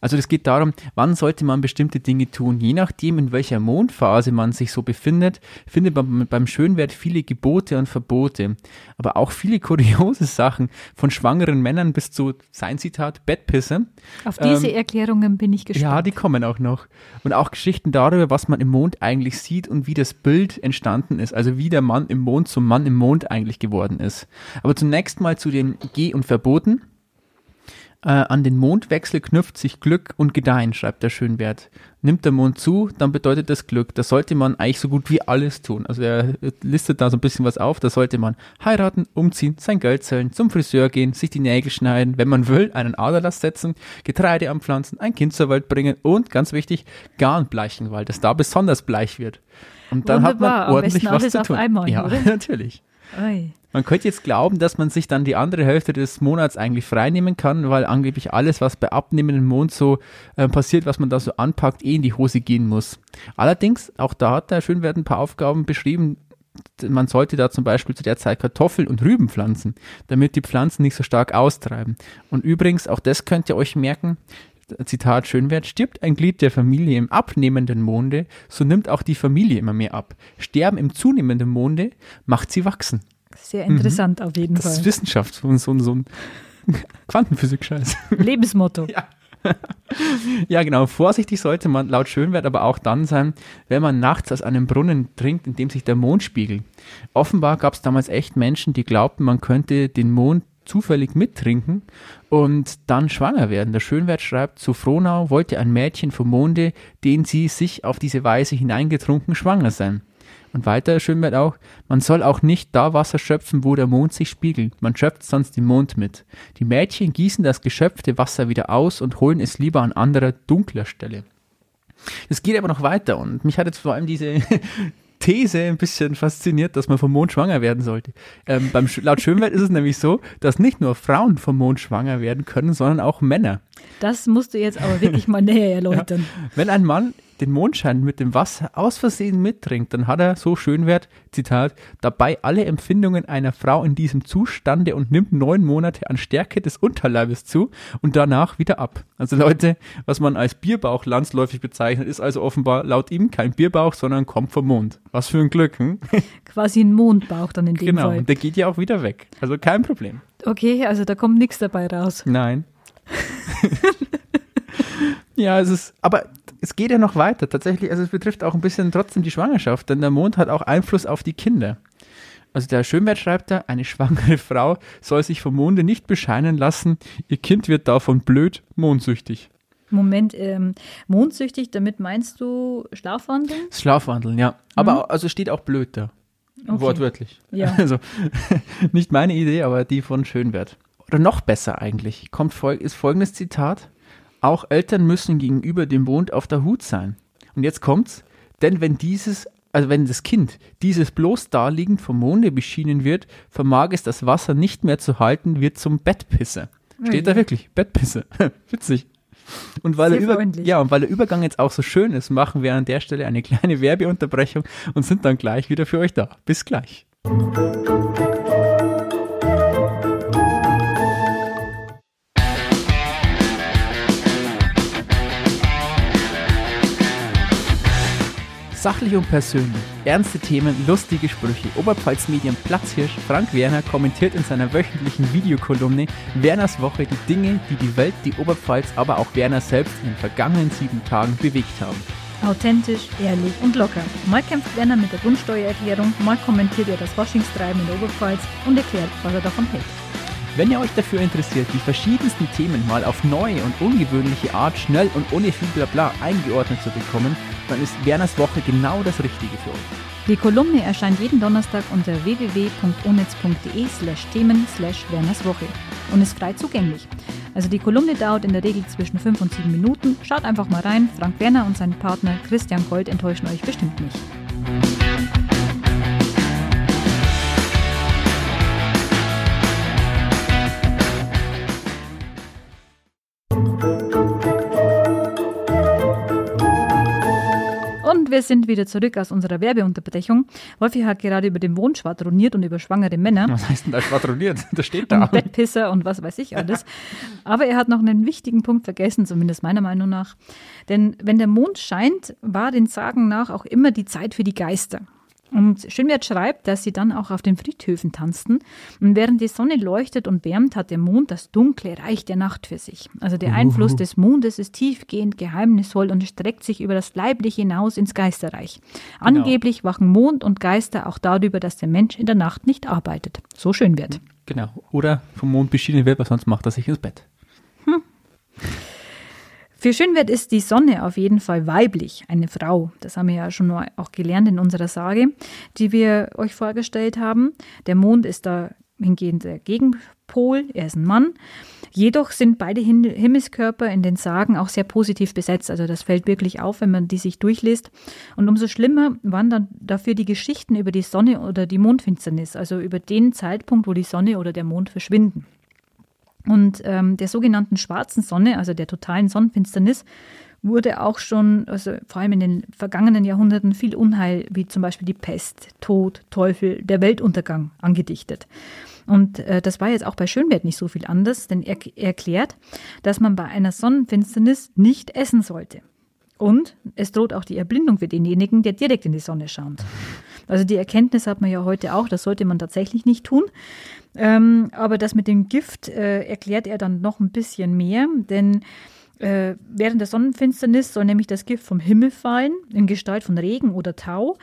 Also es geht darum, wann sollte man bestimmte Dinge tun. Je nachdem, in welcher Mondphase man sich so befindet, findet man beim Schönwert viele Gebote und Verbote. Aber auch viele kuriose Sachen, von schwangeren Männern bis zu, sein Zitat, Bettpisse. Auf diese ähm, Erklärungen bin ich gespannt. Ja, die kommen auch noch. Und auch Geschichten darüber, was man im Mond eigentlich sieht und wie das Bild entstanden ist. Also wie der Mann im Mond zum Mann im Mond eigentlich geworden ist. Aber zunächst mal zu den Geh- und Verboten. Äh, an den Mondwechsel knüpft sich Glück und Gedeihen, schreibt der Schönwert. Nimmt der Mond zu, dann bedeutet das Glück. Da sollte man eigentlich so gut wie alles tun. Also er listet da so ein bisschen was auf. Da sollte man heiraten, umziehen, sein Geld zählen, zum Friseur gehen, sich die Nägel schneiden, wenn man will, einen Aderlass setzen, Getreide anpflanzen, ein Kind zur Welt bringen und, ganz wichtig, Garn bleichen, weil das da besonders bleich wird. Und dann Wunderbar, hat man ordentlich was zu tun. Einmal, ja, natürlich. Oi. Man könnte jetzt glauben, dass man sich dann die andere Hälfte des Monats eigentlich freinehmen kann, weil angeblich alles, was bei abnehmendem Mond so äh, passiert, was man da so anpackt, eh in die Hose gehen muss. Allerdings, auch da hat der Schönwert ein paar Aufgaben beschrieben. Man sollte da zum Beispiel zu der Zeit Kartoffeln und Rüben pflanzen, damit die Pflanzen nicht so stark austreiben. Und übrigens, auch das könnt ihr euch merken, Zitat Schönwert, stirbt ein Glied der Familie im abnehmenden Monde, so nimmt auch die Familie immer mehr ab. Sterben im zunehmenden Monde macht sie wachsen. Sehr interessant mhm. auf jeden das Fall. Das ist Wissenschaft, so, so, so ein Quantenphysik-Scheiß. Lebensmotto. ja. ja, genau. Vorsichtig sollte man laut Schönwert aber auch dann sein, wenn man nachts aus einem Brunnen trinkt, in dem sich der Mond spiegelt. Offenbar gab es damals echt Menschen, die glaubten, man könnte den Mond zufällig mittrinken und dann schwanger werden. Der Schönwert schreibt, zu Frohnau wollte ein Mädchen vom Monde, den sie sich auf diese Weise hineingetrunken, schwanger sein. Und weiter Schönwert auch, man soll auch nicht da Wasser schöpfen, wo der Mond sich spiegelt. Man schöpft sonst den Mond mit. Die Mädchen gießen das geschöpfte Wasser wieder aus und holen es lieber an anderer, dunkler Stelle. Es geht aber noch weiter und mich hat jetzt vor allem diese These ein bisschen fasziniert, dass man vom Mond schwanger werden sollte. Ähm, beim, laut Schönwert ist es nämlich so, dass nicht nur Frauen vom Mond schwanger werden können, sondern auch Männer. Das musst du jetzt aber wirklich mal näher erläutern. Ja. Wenn ein Mann den Mondschein mit dem Wasser aus Versehen mittrinkt, dann hat er so Schönwert, Zitat, dabei alle Empfindungen einer Frau in diesem Zustande und nimmt neun Monate an Stärke des Unterleibes zu und danach wieder ab. Also Leute, was man als Bierbauch landsläufig bezeichnet, ist also offenbar laut ihm kein Bierbauch, sondern kommt vom Mond. Was für ein Glück, hm? Quasi ein Mondbauch dann in dem genau, Fall. Genau, und der geht ja auch wieder weg. Also kein Problem. Okay, also da kommt nichts dabei raus. Nein. ja, es ist, aber es geht ja noch weiter. Tatsächlich, also es betrifft auch ein bisschen trotzdem die Schwangerschaft, denn der Mond hat auch Einfluss auf die Kinder. Also der Schönwert schreibt da, eine schwangere Frau soll sich vom Monde nicht bescheinen lassen, ihr Kind wird davon blöd, mondsüchtig. Moment, ähm, mondsüchtig, damit meinst du Schlafwandeln? Schlafwandeln, ja. Aber mhm. also steht auch blöd da. Okay. Wortwörtlich. Ja. Also nicht meine Idee, aber die von Schönwert. Oder noch besser eigentlich. Kommt fol ist folgendes Zitat. Auch Eltern müssen gegenüber dem Mond auf der Hut sein. Und jetzt kommt's, denn wenn dieses, also wenn das Kind dieses bloß daliegend vom Monde beschienen wird, vermag es das Wasser nicht mehr zu halten, wird zum Bettpisse. Steht da wirklich, Bettpisse. Witzig. Und weil, der Über ja, und weil der Übergang jetzt auch so schön ist, machen wir an der Stelle eine kleine Werbeunterbrechung und sind dann gleich wieder für euch da. Bis gleich. Sachlich und persönlich, ernste Themen, lustige Sprüche. Oberpfalz-Medien Platzhirsch Frank Werner kommentiert in seiner wöchentlichen Videokolumne Werners Woche die Dinge, die die Welt, die Oberpfalz, aber auch Werner selbst in den vergangenen sieben Tagen bewegt haben. Authentisch, ehrlich und locker. Mal kämpft Werner mit der Grundsteuererklärung, mal kommentiert er das Waschingstreiben in der Oberpfalz und erklärt, was er davon hält. Wenn ihr euch dafür interessiert, die verschiedensten Themen mal auf neue und ungewöhnliche Art schnell und ohne viel Blabla eingeordnet zu bekommen, dann ist Werners Woche genau das Richtige für euch. Die Kolumne erscheint jeden Donnerstag unter www.onetz.de slash Themen slash Werners Woche und ist frei zugänglich. Also die Kolumne dauert in der Regel zwischen 5 und 7 Minuten. Schaut einfach mal rein. Frank Werner und sein Partner Christian Gold enttäuschen euch bestimmt nicht. Und wir sind wieder zurück aus unserer Werbeunterbrechung. Wolfi hat gerade über den Mond schwadroniert und über schwangere Männer. Was heißt denn da schwadroniert? Das steht da. Und Bettpisser und was weiß ich alles. Aber er hat noch einen wichtigen Punkt vergessen, zumindest meiner Meinung nach. Denn wenn der Mond scheint, war den Sagen nach auch immer die Zeit für die Geister. Und Schönwert schreibt, dass sie dann auch auf den Friedhöfen tanzten. Und während die Sonne leuchtet und wärmt, hat der Mond das dunkle Reich der Nacht für sich. Also der Einfluss des Mondes ist tiefgehend, geheimnisvoll und streckt sich über das Leibliche hinaus ins Geisterreich. Genau. Angeblich wachen Mond und Geister auch darüber, dass der Mensch in der Nacht nicht arbeitet. So Schönwert. Genau. Oder vom Mond beschieden wird, weil sonst macht er sich ins Bett. Für Schönwert ist die Sonne auf jeden Fall weiblich, eine Frau. Das haben wir ja schon auch gelernt in unserer Sage, die wir euch vorgestellt haben. Der Mond ist da hingehend der Gegenpol, er ist ein Mann. Jedoch sind beide Himmelskörper in den Sagen auch sehr positiv besetzt. Also das fällt wirklich auf, wenn man die sich durchliest. Und umso schlimmer waren dann dafür die Geschichten über die Sonne oder die Mondfinsternis, also über den Zeitpunkt, wo die Sonne oder der Mond verschwinden. Und ähm, der sogenannten schwarzen Sonne, also der totalen Sonnenfinsternis, wurde auch schon, also vor allem in den vergangenen Jahrhunderten, viel Unheil, wie zum Beispiel die Pest, Tod, Teufel, der Weltuntergang angedichtet. Und äh, das war jetzt auch bei Schönwert nicht so viel anders, denn er erklärt, dass man bei einer Sonnenfinsternis nicht essen sollte. Und es droht auch die Erblindung für denjenigen, der direkt in die Sonne schaut. Also die Erkenntnis hat man ja heute auch, das sollte man tatsächlich nicht tun. Ähm, aber das mit dem Gift äh, erklärt er dann noch ein bisschen mehr, denn äh, während der Sonnenfinsternis soll nämlich das Gift vom Himmel fallen, in Gestalt von Regen oder Tau.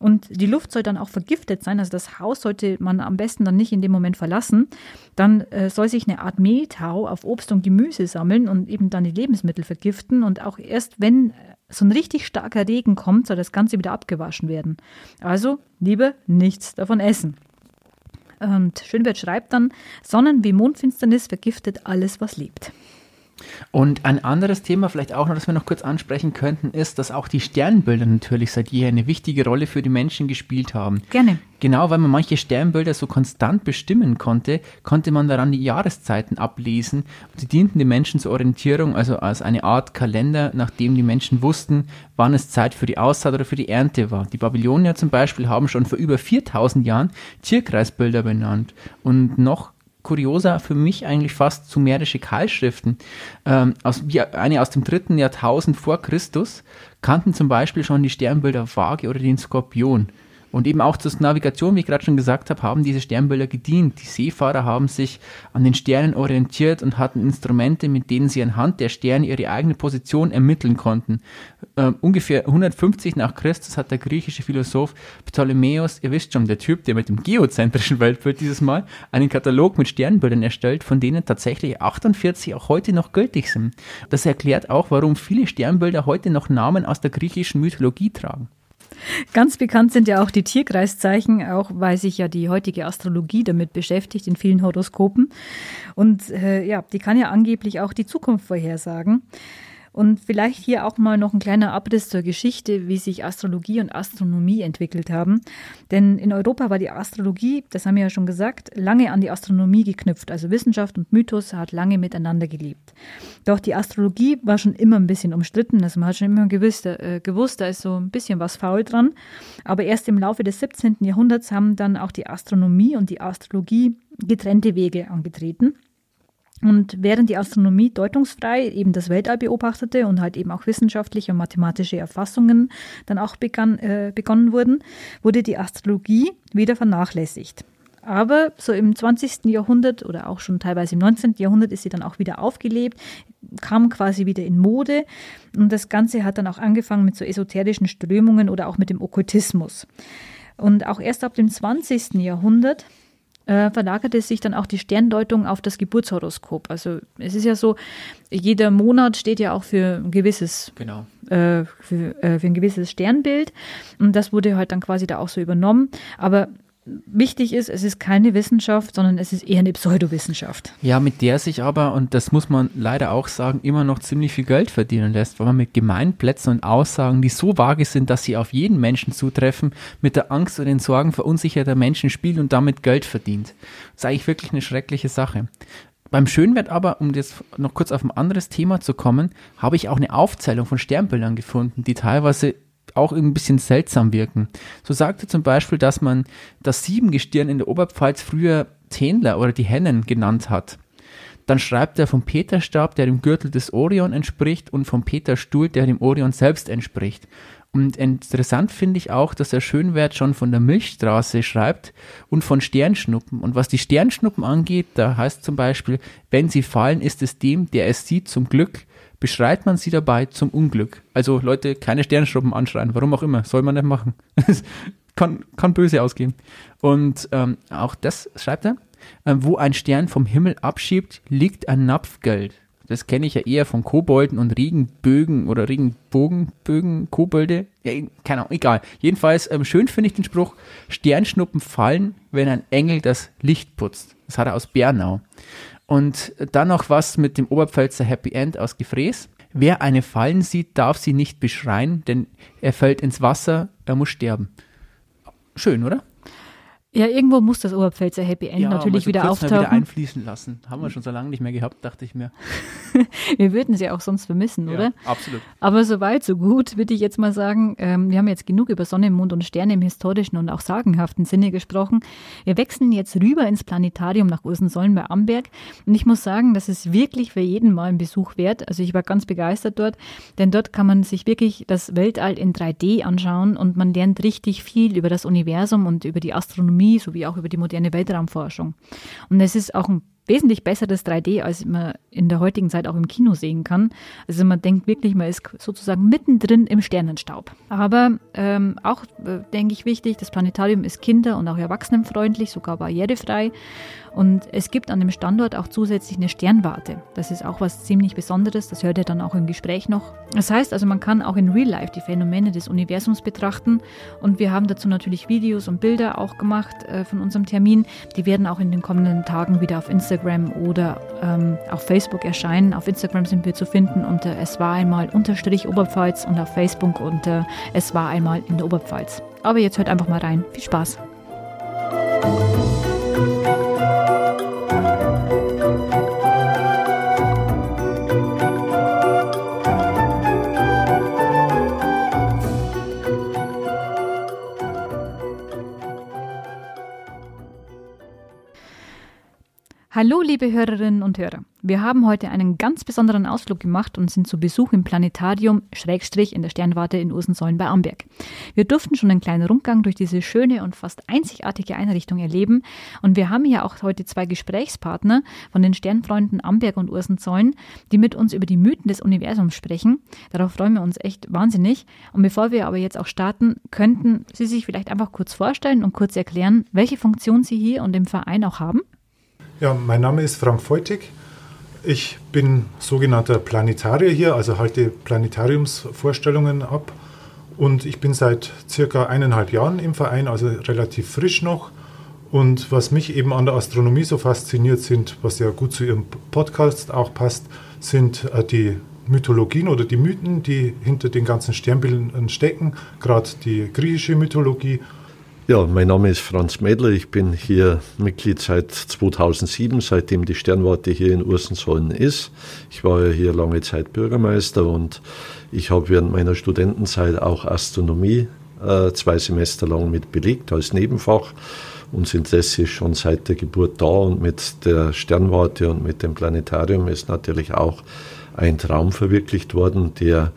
Und die Luft soll dann auch vergiftet sein. Also das Haus sollte man am besten dann nicht in dem Moment verlassen. Dann äh, soll sich eine Art Mehltau auf Obst und Gemüse sammeln und eben dann die Lebensmittel vergiften. Und auch erst wenn so ein richtig starker Regen kommt, soll das Ganze wieder abgewaschen werden. Also lieber nichts davon essen. Und Schönwert schreibt dann, Sonnen- wie Mondfinsternis vergiftet alles, was lebt. Und ein anderes Thema, vielleicht auch noch, das wir noch kurz ansprechen könnten, ist, dass auch die Sternbilder natürlich seit jeher eine wichtige Rolle für die Menschen gespielt haben. Gerne. Genau, weil man manche Sternbilder so konstant bestimmen konnte, konnte man daran die Jahreszeiten ablesen. Und sie dienten den Menschen zur Orientierung, also als eine Art Kalender, nachdem die Menschen wussten, wann es Zeit für die Aussaat oder für die Ernte war. Die Babylonier zum Beispiel haben schon vor über 4000 Jahren Tierkreisbilder benannt. Und noch kurioser für mich eigentlich fast sumerische Keilschriften. Ähm, aus, eine aus dem dritten Jahrtausend vor Christus kannten zum Beispiel schon die Sternbilder Waage oder den Skorpion. Und eben auch zur Navigation, wie ich gerade schon gesagt habe, haben diese Sternbilder gedient. Die Seefahrer haben sich an den Sternen orientiert und hatten Instrumente, mit denen sie anhand der Sterne ihre eigene Position ermitteln konnten. Ähm, ungefähr 150 nach Christus hat der griechische Philosoph Ptolemäus, ihr wisst schon, der Typ, der mit dem geozentrischen Weltbild dieses Mal, einen Katalog mit Sternbildern erstellt, von denen tatsächlich 48 auch heute noch gültig sind. Das erklärt auch, warum viele Sternbilder heute noch Namen aus der griechischen Mythologie tragen. Ganz bekannt sind ja auch die Tierkreiszeichen, auch weil sich ja die heutige Astrologie damit beschäftigt in vielen Horoskopen. Und äh, ja, die kann ja angeblich auch die Zukunft vorhersagen. Und vielleicht hier auch mal noch ein kleiner Abriss zur Geschichte, wie sich Astrologie und Astronomie entwickelt haben. Denn in Europa war die Astrologie, das haben wir ja schon gesagt, lange an die Astronomie geknüpft. Also Wissenschaft und Mythos hat lange miteinander gelebt. Doch die Astrologie war schon immer ein bisschen umstritten. Also man hat schon immer gewusst, äh, gewusst, da ist so ein bisschen was faul dran. Aber erst im Laufe des 17. Jahrhunderts haben dann auch die Astronomie und die Astrologie getrennte Wege angetreten. Und während die Astronomie deutungsfrei eben das Weltall beobachtete und halt eben auch wissenschaftliche und mathematische Erfassungen dann auch begann, äh, begonnen wurden, wurde die Astrologie wieder vernachlässigt. Aber so im 20. Jahrhundert oder auch schon teilweise im 19. Jahrhundert ist sie dann auch wieder aufgelebt, kam quasi wieder in Mode. Und das Ganze hat dann auch angefangen mit so esoterischen Strömungen oder auch mit dem Okkultismus. Und auch erst ab dem 20. Jahrhundert äh, verlagerte sich dann auch die Sterndeutung auf das Geburtshoroskop. Also es ist ja so, jeder Monat steht ja auch für ein gewisses, Genau. äh, für, äh, für ein gewisses Sternbild. Und das wurde halt dann quasi da auch so übernommen. Aber wichtig ist, es ist keine Wissenschaft, sondern es ist eher eine Pseudowissenschaft. Ja, mit der sich aber, und das muss man leider auch sagen, immer noch ziemlich viel Geld verdienen lässt, weil man mit Gemeinplätzen und Aussagen, die so vage sind, dass sie auf jeden Menschen zutreffen, mit der Angst und den Sorgen verunsicherter Menschen spielt und damit Geld verdient. Das ist eigentlich wirklich eine schreckliche Sache. Beim Schönwert aber, um jetzt noch kurz auf ein anderes Thema zu kommen, habe ich auch eine Aufzählung von Sternbildern gefunden, die teilweise auch ein bisschen seltsam wirken. So sagt er zum Beispiel, dass man das Siebengestirn in der Oberpfalz früher Tändler oder die Hennen genannt hat. Dann schreibt er vom Peterstab, der dem Gürtel des Orion entspricht, und vom Peterstuhl, der dem Orion selbst entspricht. Und interessant finde ich auch, dass der Schönwert schon von der Milchstraße schreibt und von Sternschnuppen. Und was die Sternschnuppen angeht, da heißt zum Beispiel, wenn sie fallen, ist es dem, der es sieht, zum Glück, beschreit man sie dabei zum Unglück. Also Leute, keine Sternschnuppen anschreien, warum auch immer, soll man nicht machen. kann, kann böse ausgehen. Und ähm, auch das schreibt er, äh, wo ein Stern vom Himmel abschiebt, liegt ein Napf Geld. Das kenne ich ja eher von Kobolden und Regenbögen oder Regenbogenbögen, Kobolde. Ja, keine Ahnung, egal. Jedenfalls, ähm, schön finde ich den Spruch, Sternschnuppen fallen, wenn ein Engel das Licht putzt. Das hat er aus Bernau. Und dann noch was mit dem Oberpfälzer Happy End aus Gefräß. Wer eine Fallen sieht, darf sie nicht beschreien, denn er fällt ins Wasser, er muss sterben. Schön, oder? Ja, irgendwo muss das Oberpfälzer Happy End ja, natürlich so wieder auftauchen. wieder einfließen lassen. Haben wir schon so lange nicht mehr gehabt, dachte ich mir. wir würden sie auch sonst vermissen, ja, oder? Absolut. Aber soweit, so gut, würde ich jetzt mal sagen. Ähm, wir haben jetzt genug über Sonne, Mond und Sterne im historischen und auch sagenhaften Sinne gesprochen. Wir wechseln jetzt rüber ins Planetarium nach Ursensollen bei Amberg. Und ich muss sagen, das ist wirklich für jeden Mal ein Besuch wert. Also ich war ganz begeistert dort, denn dort kann man sich wirklich das Weltall in 3D anschauen und man lernt richtig viel über das Universum und über die Astronomie Astronomie sowie auch über die moderne Weltraumforschung. Und es ist auch ein wesentlich besseres 3D, als man in der heutigen Zeit auch im Kino sehen kann. Also man denkt wirklich, man ist sozusagen mittendrin im Sternenstaub. Aber ähm, auch, äh, denke ich, wichtig, das Planetarium ist kinder- und auch erwachsenenfreundlich, sogar barrierefrei. Und es gibt an dem Standort auch zusätzlich eine Sternwarte. Das ist auch was ziemlich Besonderes, das hört ihr dann auch im Gespräch noch. Das heißt also, man kann auch in Real Life die Phänomene des Universums betrachten. Und wir haben dazu natürlich Videos und Bilder auch gemacht äh, von unserem Termin. Die werden auch in den kommenden Tagen wieder auf Instagram oder ähm, auf Facebook erscheinen. Auf Instagram sind wir zu finden unter es war einmal unterstrich Oberpfalz und auf Facebook unter es war einmal in der Oberpfalz. Aber jetzt hört einfach mal rein. Viel Spaß! Hallo, liebe Hörerinnen und Hörer. Wir haben heute einen ganz besonderen Ausflug gemacht und sind zu Besuch im Planetarium Schrägstrich in der Sternwarte in Ursensollen bei Amberg. Wir durften schon einen kleinen Rundgang durch diese schöne und fast einzigartige Einrichtung erleben und wir haben hier auch heute zwei Gesprächspartner von den Sternfreunden Amberg und Ursensollen, die mit uns über die Mythen des Universums sprechen. Darauf freuen wir uns echt wahnsinnig. Und bevor wir aber jetzt auch starten, könnten Sie sich vielleicht einfach kurz vorstellen und kurz erklären, welche Funktion Sie hier und im Verein auch haben? Ja, mein Name ist Frank Feutig. Ich bin sogenannter Planetarier hier, also halte Planetariumsvorstellungen ab. Und ich bin seit circa eineinhalb Jahren im Verein, also relativ frisch noch. Und was mich eben an der Astronomie so fasziniert sind, was ja gut zu Ihrem Podcast auch passt, sind äh, die Mythologien oder die Mythen, die hinter den ganzen Sternbildern stecken, gerade die griechische Mythologie ja, mein Name ist Franz Mädler. Ich bin hier Mitglied seit 2007, seitdem die Sternwarte hier in Ursensollen ist. Ich war ja hier lange Zeit Bürgermeister und ich habe während meiner Studentenzeit auch Astronomie äh, zwei Semester lang mit belegt als Nebenfach. Unser Interesse ist schon seit der Geburt da und mit der Sternwarte und mit dem Planetarium ist natürlich auch ein Traum verwirklicht worden, der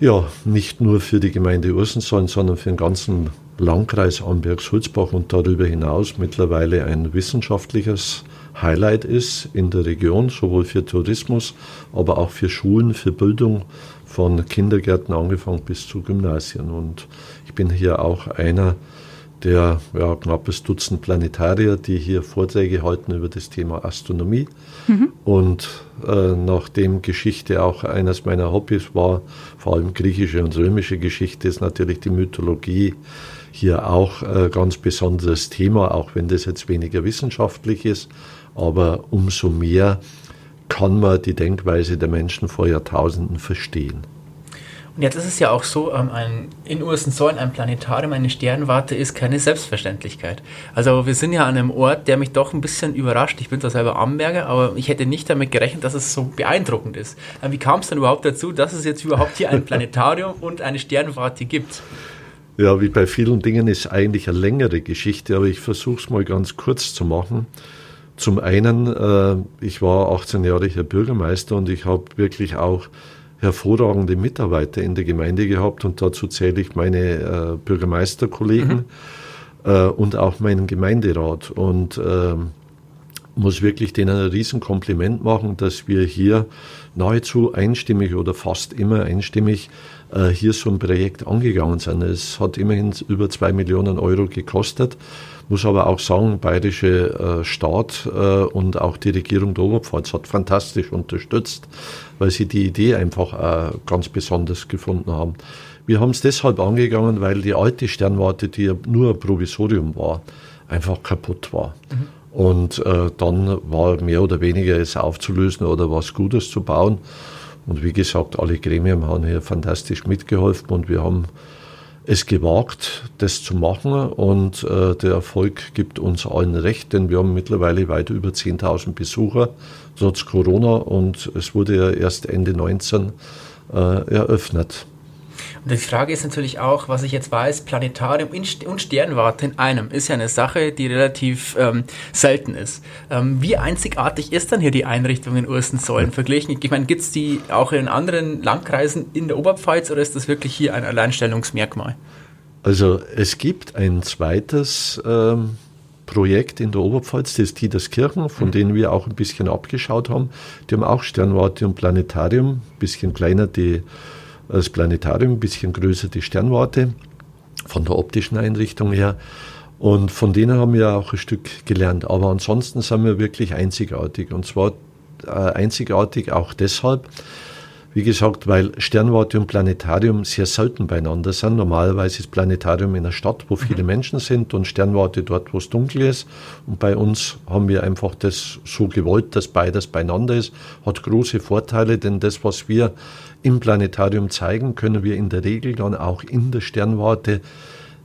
ja nicht nur für die Gemeinde Ursensollen, sondern für den ganzen Landkreis Amberg-Sulzbach und darüber hinaus mittlerweile ein wissenschaftliches Highlight ist in der Region, sowohl für Tourismus, aber auch für Schulen, für Bildung von Kindergärten angefangen bis zu Gymnasien. Und ich bin hier auch einer der ja, knappes Dutzend Planetarier, die hier Vorträge halten über das Thema Astronomie. Mhm. Und äh, nachdem Geschichte auch eines meiner Hobbys war, vor allem griechische und römische Geschichte, ist natürlich die Mythologie hier auch ein äh, ganz besonderes Thema, auch wenn das jetzt weniger wissenschaftlich ist. Aber umso mehr kann man die Denkweise der Menschen vor Jahrtausenden verstehen. Und jetzt ist es ja auch so, ähm, ein, in Ursensäulen ein Planetarium, eine Sternwarte ist keine Selbstverständlichkeit. Also wir sind ja an einem Ort, der mich doch ein bisschen überrascht. Ich bin zwar selber Amberger, aber ich hätte nicht damit gerechnet, dass es so beeindruckend ist. Ähm, wie kam es denn überhaupt dazu, dass es jetzt überhaupt hier ein Planetarium und eine Sternwarte gibt? Ja, wie bei vielen Dingen ist eigentlich eine längere Geschichte, aber ich versuche es mal ganz kurz zu machen. Zum einen, äh, ich war 18 Jahre hier Bürgermeister und ich habe wirklich auch hervorragende Mitarbeiter in der Gemeinde gehabt und dazu zähle ich meine äh, Bürgermeisterkollegen mhm. äh, und auch meinen Gemeinderat und äh, muss wirklich denen ein Riesenkompliment machen, dass wir hier nahezu einstimmig oder fast immer einstimmig äh, hier so ein Projekt angegangen sind. Es hat immerhin über zwei Millionen Euro gekostet muss aber auch sagen, bayerische äh, Staat äh, und auch die Regierung der Oberpfalz hat fantastisch unterstützt, weil sie die Idee einfach ganz besonders gefunden haben. Wir haben es deshalb angegangen, weil die alte Sternwarte, die ja nur ein Provisorium war, einfach kaputt war. Mhm. Und äh, dann war mehr oder weniger es aufzulösen oder was Gutes zu bauen. Und wie gesagt, alle Gremien haben hier fantastisch mitgeholfen und wir haben es gewagt, das zu machen und äh, der Erfolg gibt uns allen recht, denn wir haben mittlerweile weit über 10.000 Besucher trotz Corona und es wurde ja erst Ende 19 äh, eröffnet. Und die Frage ist natürlich auch, was ich jetzt weiß, Planetarium und Sternwarte in einem ist ja eine Sache, die relativ ähm, selten ist. Ähm, wie einzigartig ist dann hier die Einrichtung in Ursensäulen verglichen? Ich meine, gibt es die auch in anderen Landkreisen in der Oberpfalz oder ist das wirklich hier ein Alleinstellungsmerkmal? Also es gibt ein zweites ähm, Projekt in der Oberpfalz, das ist Tiederskirchen, von mhm. denen wir auch ein bisschen abgeschaut haben. Die haben auch Sternwarte und Planetarium, ein bisschen kleiner die das Planetarium, ein bisschen größer die Sternwarte von der optischen Einrichtung her. Und von denen haben wir auch ein Stück gelernt. Aber ansonsten sind wir wirklich einzigartig. Und zwar äh, einzigartig auch deshalb, wie gesagt, weil Sternwarte und Planetarium sehr selten beieinander sind. Normalerweise ist Planetarium in einer Stadt, wo viele mhm. Menschen sind und Sternwarte dort, wo es dunkel ist. Und bei uns haben wir einfach das so gewollt, dass beides beieinander ist. Hat große Vorteile, denn das, was wir im Planetarium zeigen, können wir in der Regel dann auch in der Sternwarte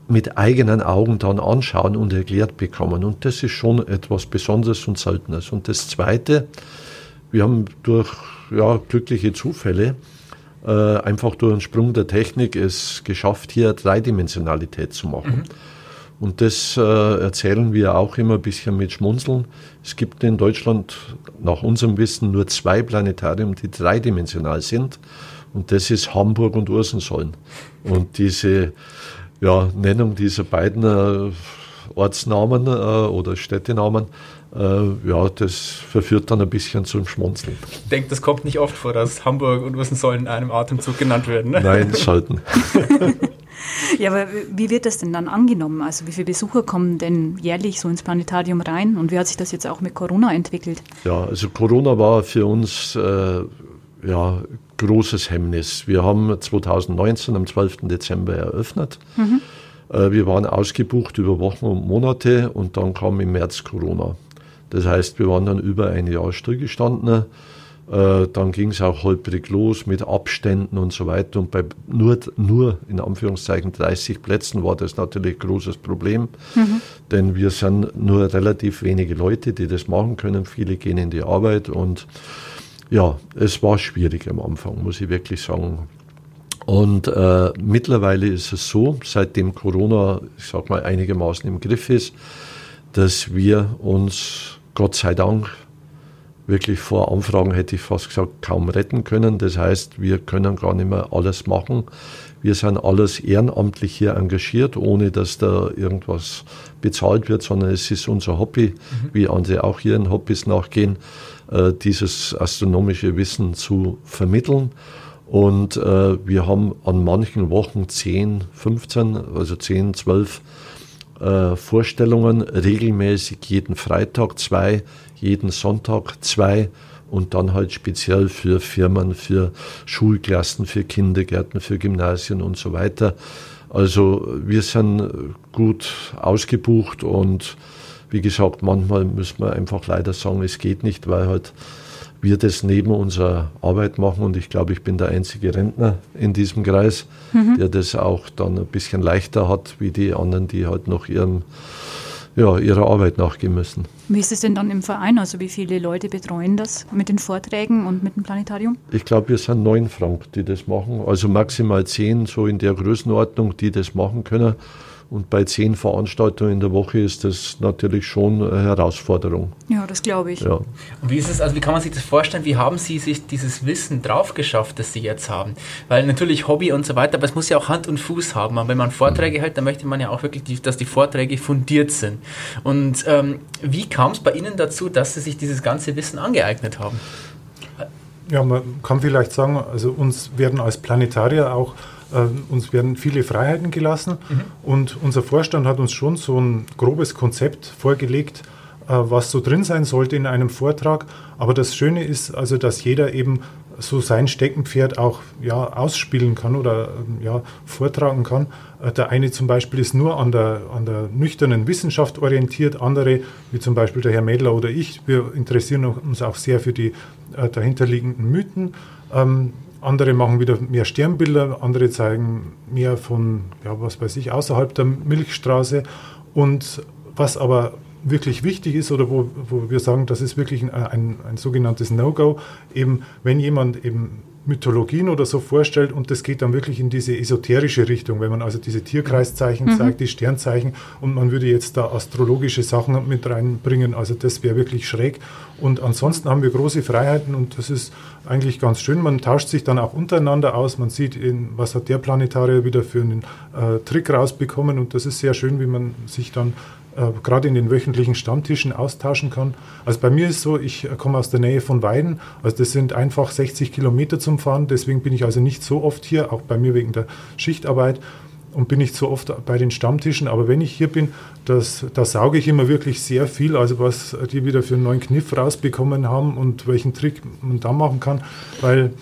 mit eigenen Augen dann anschauen und erklärt bekommen. Und das ist schon etwas Besonderes und Seltenes. Und das Zweite, wir haben durch ja, glückliche Zufälle äh, einfach durch einen Sprung der Technik es geschafft, hier Dreidimensionalität zu machen. Mhm. Und das äh, erzählen wir auch immer ein bisschen mit Schmunzeln. Es gibt in Deutschland nach unserem Wissen nur zwei Planetarien, die dreidimensional sind. Und das ist Hamburg und Ursensollen. Und diese ja, Nennung dieser beiden äh, Ortsnamen äh, oder Städtenamen, äh, ja, das verführt dann ein bisschen zum Schmunzeln. Ich denke, das kommt nicht oft vor, dass Hamburg und Ursensollen in einem Atemzug genannt werden. Ne? Nein, sollten. Ja, aber wie wird das denn dann angenommen? Also wie viele Besucher kommen denn jährlich so ins Planetarium rein? Und wie hat sich das jetzt auch mit Corona entwickelt? Ja, also Corona war für uns äh, ja großes Hemmnis. Wir haben 2019 am 12. Dezember eröffnet. Mhm. Äh, wir waren ausgebucht über Wochen und Monate und dann kam im März Corona. Das heißt, wir waren dann über ein Jahr stillgestanden. Äh, dann ging es auch holprig los mit Abständen und so weiter. Und bei nur, nur in Anführungszeichen 30 Plätzen war das natürlich ein großes Problem, mhm. denn wir sind nur relativ wenige Leute, die das machen können. Viele gehen in die Arbeit und ja, es war schwierig am Anfang, muss ich wirklich sagen. Und äh, mittlerweile ist es so, seitdem Corona, ich sag mal, einigermaßen im Griff ist, dass wir uns Gott sei Dank wirklich vor Anfragen, hätte ich fast gesagt, kaum retten können. Das heißt, wir können gar nicht mehr alles machen. Wir sind alles ehrenamtlich hier engagiert, ohne dass da irgendwas bezahlt wird, sondern es ist unser Hobby, mhm. wie andere auch hier in Hobbys nachgehen, äh, dieses astronomische Wissen zu vermitteln. Und äh, wir haben an manchen Wochen 10, 15, also 10, 12 äh, Vorstellungen, regelmäßig jeden Freitag zwei, jeden Sonntag zwei und dann halt speziell für Firmen, für Schulklassen, für Kindergärten, für Gymnasien und so weiter. Also wir sind gut ausgebucht und wie gesagt, manchmal müssen wir einfach leider sagen, es geht nicht, weil halt wir das neben unserer Arbeit machen. Und ich glaube, ich bin der einzige Rentner in diesem Kreis, mhm. der das auch dann ein bisschen leichter hat, wie die anderen, die halt noch ihrem ja, ihrer Arbeit nachgehen müssen. Wie ist es denn dann im Verein? Also wie viele Leute betreuen das mit den Vorträgen und mit dem Planetarium? Ich glaube, wir sind neun Frank, die das machen. Also maximal zehn, so in der Größenordnung, die das machen können. Und bei zehn Veranstaltungen in der Woche ist das natürlich schon eine Herausforderung. Ja, das glaube ich. Ja. Und wie ist es, also wie kann man sich das vorstellen? Wie haben Sie sich dieses Wissen drauf geschafft, das Sie jetzt haben? Weil natürlich Hobby und so weiter, aber es muss ja auch Hand und Fuß haben. Und wenn man Vorträge hält, dann möchte man ja auch wirklich, die, dass die Vorträge fundiert sind. Und ähm, wie kam es bei Ihnen dazu, dass Sie sich dieses ganze Wissen angeeignet haben? Ja, man kann vielleicht sagen, also uns werden als Planetarier auch äh, uns werden viele Freiheiten gelassen mhm. und unser Vorstand hat uns schon so ein grobes Konzept vorgelegt, äh, was so drin sein sollte in einem Vortrag. Aber das Schöne ist also, dass jeder eben so sein Steckenpferd auch ja, ausspielen kann oder ja, vortragen kann. Äh, der eine zum Beispiel ist nur an der, an der nüchternen Wissenschaft orientiert, andere, wie zum Beispiel der Herr Mädler oder ich, wir interessieren uns auch sehr für die äh, dahinterliegenden Mythen. Ähm, andere machen wieder mehr Sternbilder, andere zeigen mehr von, ja, was weiß ich, außerhalb der Milchstraße. Und was aber wirklich wichtig ist oder wo, wo wir sagen, das ist wirklich ein, ein, ein sogenanntes No-Go, eben wenn jemand eben Mythologien oder so vorstellt und das geht dann wirklich in diese esoterische Richtung, wenn man also diese Tierkreiszeichen mhm. zeigt, die Sternzeichen und man würde jetzt da astrologische Sachen mit reinbringen, also das wäre wirklich schräg. Und ansonsten haben wir große Freiheiten und das ist eigentlich ganz schön. Man tauscht sich dann auch untereinander aus, man sieht, in, was hat der Planetarier wieder für einen äh, Trick rausbekommen und das ist sehr schön, wie man sich dann äh, gerade in den wöchentlichen Stammtischen austauschen kann. Also bei mir ist so, ich komme aus der Nähe von Weiden, also das sind einfach 60 Kilometer zum Fahren, deswegen bin ich also nicht so oft hier, auch bei mir wegen der Schichtarbeit. Und bin nicht so oft bei den Stammtischen, aber wenn ich hier bin, das, da sauge ich immer wirklich sehr viel, also was die wieder für einen neuen Kniff rausbekommen haben und welchen Trick man da machen kann, weil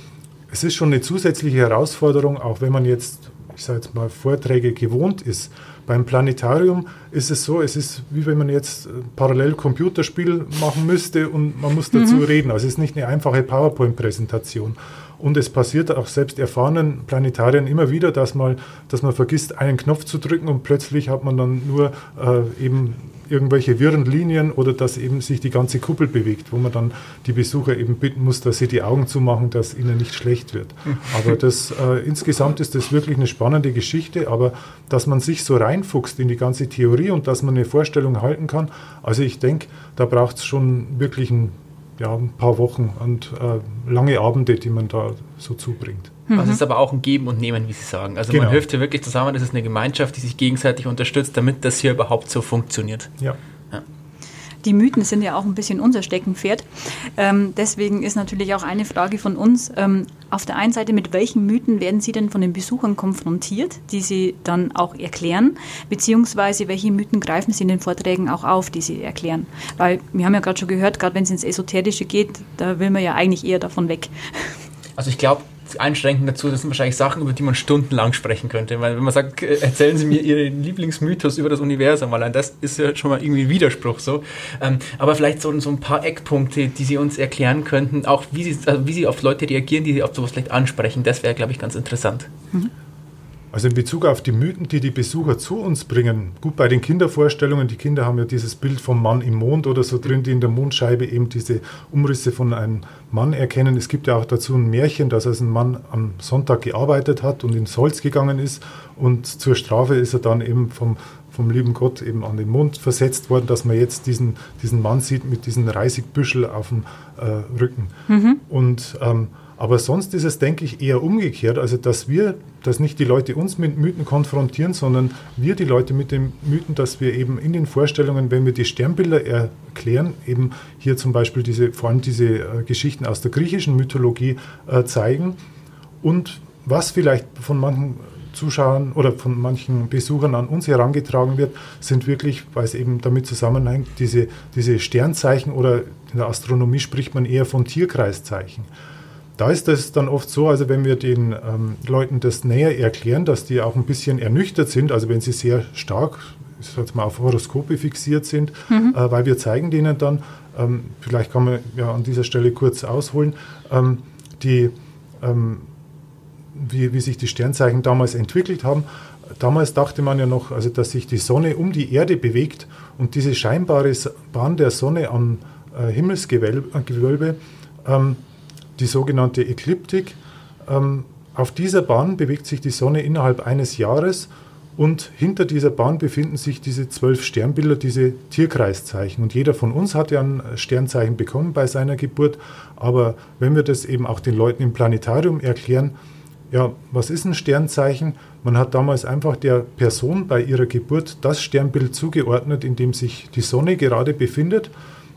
es ist schon eine zusätzliche Herausforderung, auch wenn man jetzt, ich sage jetzt mal, Vorträge gewohnt ist, beim Planetarium ist es so, es ist wie wenn man jetzt parallel Computerspiel machen müsste und man muss dazu mhm. reden. Also es ist nicht eine einfache PowerPoint-Präsentation. Und es passiert auch selbst erfahrenen Planetariern immer wieder, dass, mal, dass man vergisst, einen Knopf zu drücken und plötzlich hat man dann nur äh, eben irgendwelche wirren Linien oder dass eben sich die ganze Kuppel bewegt, wo man dann die Besucher eben bitten muss, dass sie die Augen zumachen, dass ihnen nicht schlecht wird. Aber das äh, insgesamt ist das wirklich eine spannende Geschichte, aber dass man sich so reinfuchst in die ganze Theorie und dass man eine Vorstellung halten kann, also ich denke, da braucht es schon wirklich ein, ja, ein paar Wochen und äh, lange Abende, die man da so zubringt. Mhm. Also es ist aber auch ein Geben und Nehmen, wie Sie sagen. Also genau. man hilft hier wirklich zusammen, das ist eine Gemeinschaft, die sich gegenseitig unterstützt, damit das hier überhaupt so funktioniert. Ja. Die Mythen sind ja auch ein bisschen unser Steckenpferd. Ähm, deswegen ist natürlich auch eine Frage von uns. Ähm, auf der einen Seite, mit welchen Mythen werden Sie denn von den Besuchern konfrontiert, die Sie dann auch erklären? Beziehungsweise welche Mythen greifen Sie in den Vorträgen auch auf, die Sie erklären? Weil wir haben ja gerade schon gehört, gerade wenn es ins Esoterische geht, da will man ja eigentlich eher davon weg. Also ich glaube, einschränken dazu, das sind wahrscheinlich Sachen, über die man stundenlang sprechen könnte. Weil wenn man sagt, äh, erzählen Sie mir Ihren Lieblingsmythos über das Universum, allein das ist ja schon mal irgendwie Widerspruch so. Ähm, aber vielleicht so, so ein paar Eckpunkte, die Sie uns erklären könnten, auch wie Sie, also wie Sie auf Leute reagieren, die Sie auf sowas vielleicht ansprechen, das wäre, glaube ich, ganz interessant. Mhm. Also in Bezug auf die Mythen, die die Besucher zu uns bringen, gut bei den Kindervorstellungen, die Kinder haben ja dieses Bild vom Mann im Mond oder so drin, die in der Mondscheibe eben diese Umrisse von einem Mann erkennen. Es gibt ja auch dazu ein Märchen, dass also ein Mann am Sonntag gearbeitet hat und ins Holz gegangen ist und zur Strafe ist er dann eben vom, vom lieben Gott eben an den Mond versetzt worden, dass man jetzt diesen, diesen Mann sieht mit diesen Reisigbüschel auf dem äh, Rücken. Mhm. Und ähm, aber sonst ist es, denke ich, eher umgekehrt. Also, dass wir, dass nicht die Leute uns mit Mythen konfrontieren, sondern wir die Leute mit den Mythen, dass wir eben in den Vorstellungen, wenn wir die Sternbilder erklären, eben hier zum Beispiel diese, vor allem diese äh, Geschichten aus der griechischen Mythologie äh, zeigen. Und was vielleicht von manchen Zuschauern oder von manchen Besuchern an uns herangetragen wird, sind wirklich, weil es eben damit zusammenhängt, diese, diese Sternzeichen oder in der Astronomie spricht man eher von Tierkreiszeichen da ist es dann oft so, also wenn wir den ähm, Leuten das näher erklären, dass die auch ein bisschen ernüchtert sind, also wenn sie sehr stark ich sag mal, auf Horoskope fixiert sind, mhm. äh, weil wir zeigen denen dann, ähm, vielleicht kann man ja an dieser Stelle kurz ausholen, ähm, die, ähm, wie, wie sich die Sternzeichen damals entwickelt haben. Damals dachte man ja noch, also dass sich die Sonne um die Erde bewegt und diese scheinbare Bahn der Sonne am äh, Himmelsgewölbe, ähm, die sogenannte Ekliptik, ähm, auf dieser Bahn bewegt sich die Sonne innerhalb eines Jahres und hinter dieser Bahn befinden sich diese zwölf Sternbilder, diese Tierkreiszeichen. Und jeder von uns hat ja ein Sternzeichen bekommen bei seiner Geburt. Aber wenn wir das eben auch den Leuten im Planetarium erklären, ja, was ist ein Sternzeichen? Man hat damals einfach der Person bei ihrer Geburt das Sternbild zugeordnet, in dem sich die Sonne gerade befindet.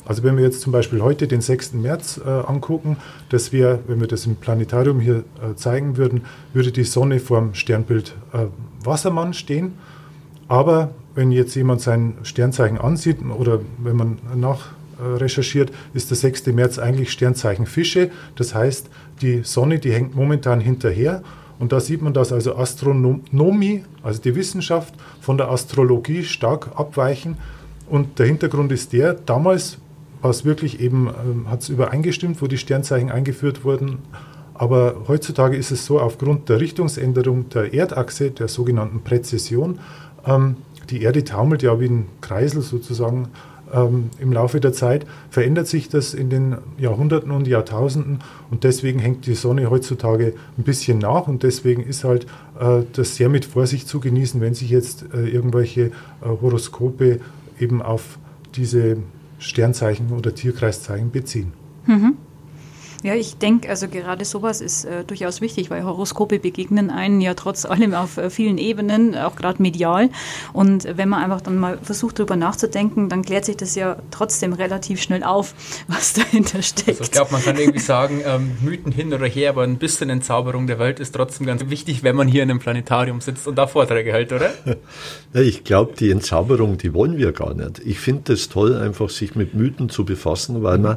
Also wenn wir jetzt zum Beispiel heute den 6. März äh, angucken, das wäre, wenn wir das im Planetarium hier äh, zeigen würden, würde die Sonne vorm Sternbild äh, Wassermann stehen. Aber wenn jetzt jemand sein Sternzeichen ansieht oder wenn man nach recherchiert, ist der 6. März eigentlich Sternzeichen Fische. Das heißt, die Sonne, die hängt momentan hinterher. Und da sieht man, dass also Astronomie, also die Wissenschaft, von der Astrologie stark abweichen. Und der Hintergrund ist der, damals war es wirklich eben, ähm, hat es übereingestimmt, wo die Sternzeichen eingeführt wurden. Aber heutzutage ist es so, aufgrund der Richtungsänderung der Erdachse, der sogenannten Präzession, ähm, die Erde taumelt ja wie ein Kreisel sozusagen ähm, im Laufe der Zeit, verändert sich das in den Jahrhunderten und Jahrtausenden und deswegen hängt die Sonne heutzutage ein bisschen nach und deswegen ist halt äh, das sehr mit Vorsicht zu genießen, wenn sich jetzt äh, irgendwelche äh, Horoskope eben auf diese Sternzeichen oder Tierkreiszeichen beziehen. Mhm. Ja, ich denke, also gerade sowas ist äh, durchaus wichtig, weil Horoskope begegnen einen ja trotz allem auf äh, vielen Ebenen, auch gerade medial. Und wenn man einfach dann mal versucht, darüber nachzudenken, dann klärt sich das ja trotzdem relativ schnell auf, was dahinter steckt. Also ich glaube, man kann irgendwie sagen, ähm, Mythen hin oder her, aber ein bisschen Entzauberung der Welt ist trotzdem ganz wichtig, wenn man hier in einem Planetarium sitzt und da Vorträge hält, oder? Ja, ich glaube, die Entzauberung, die wollen wir gar nicht. Ich finde es toll, einfach sich mit Mythen zu befassen, weil man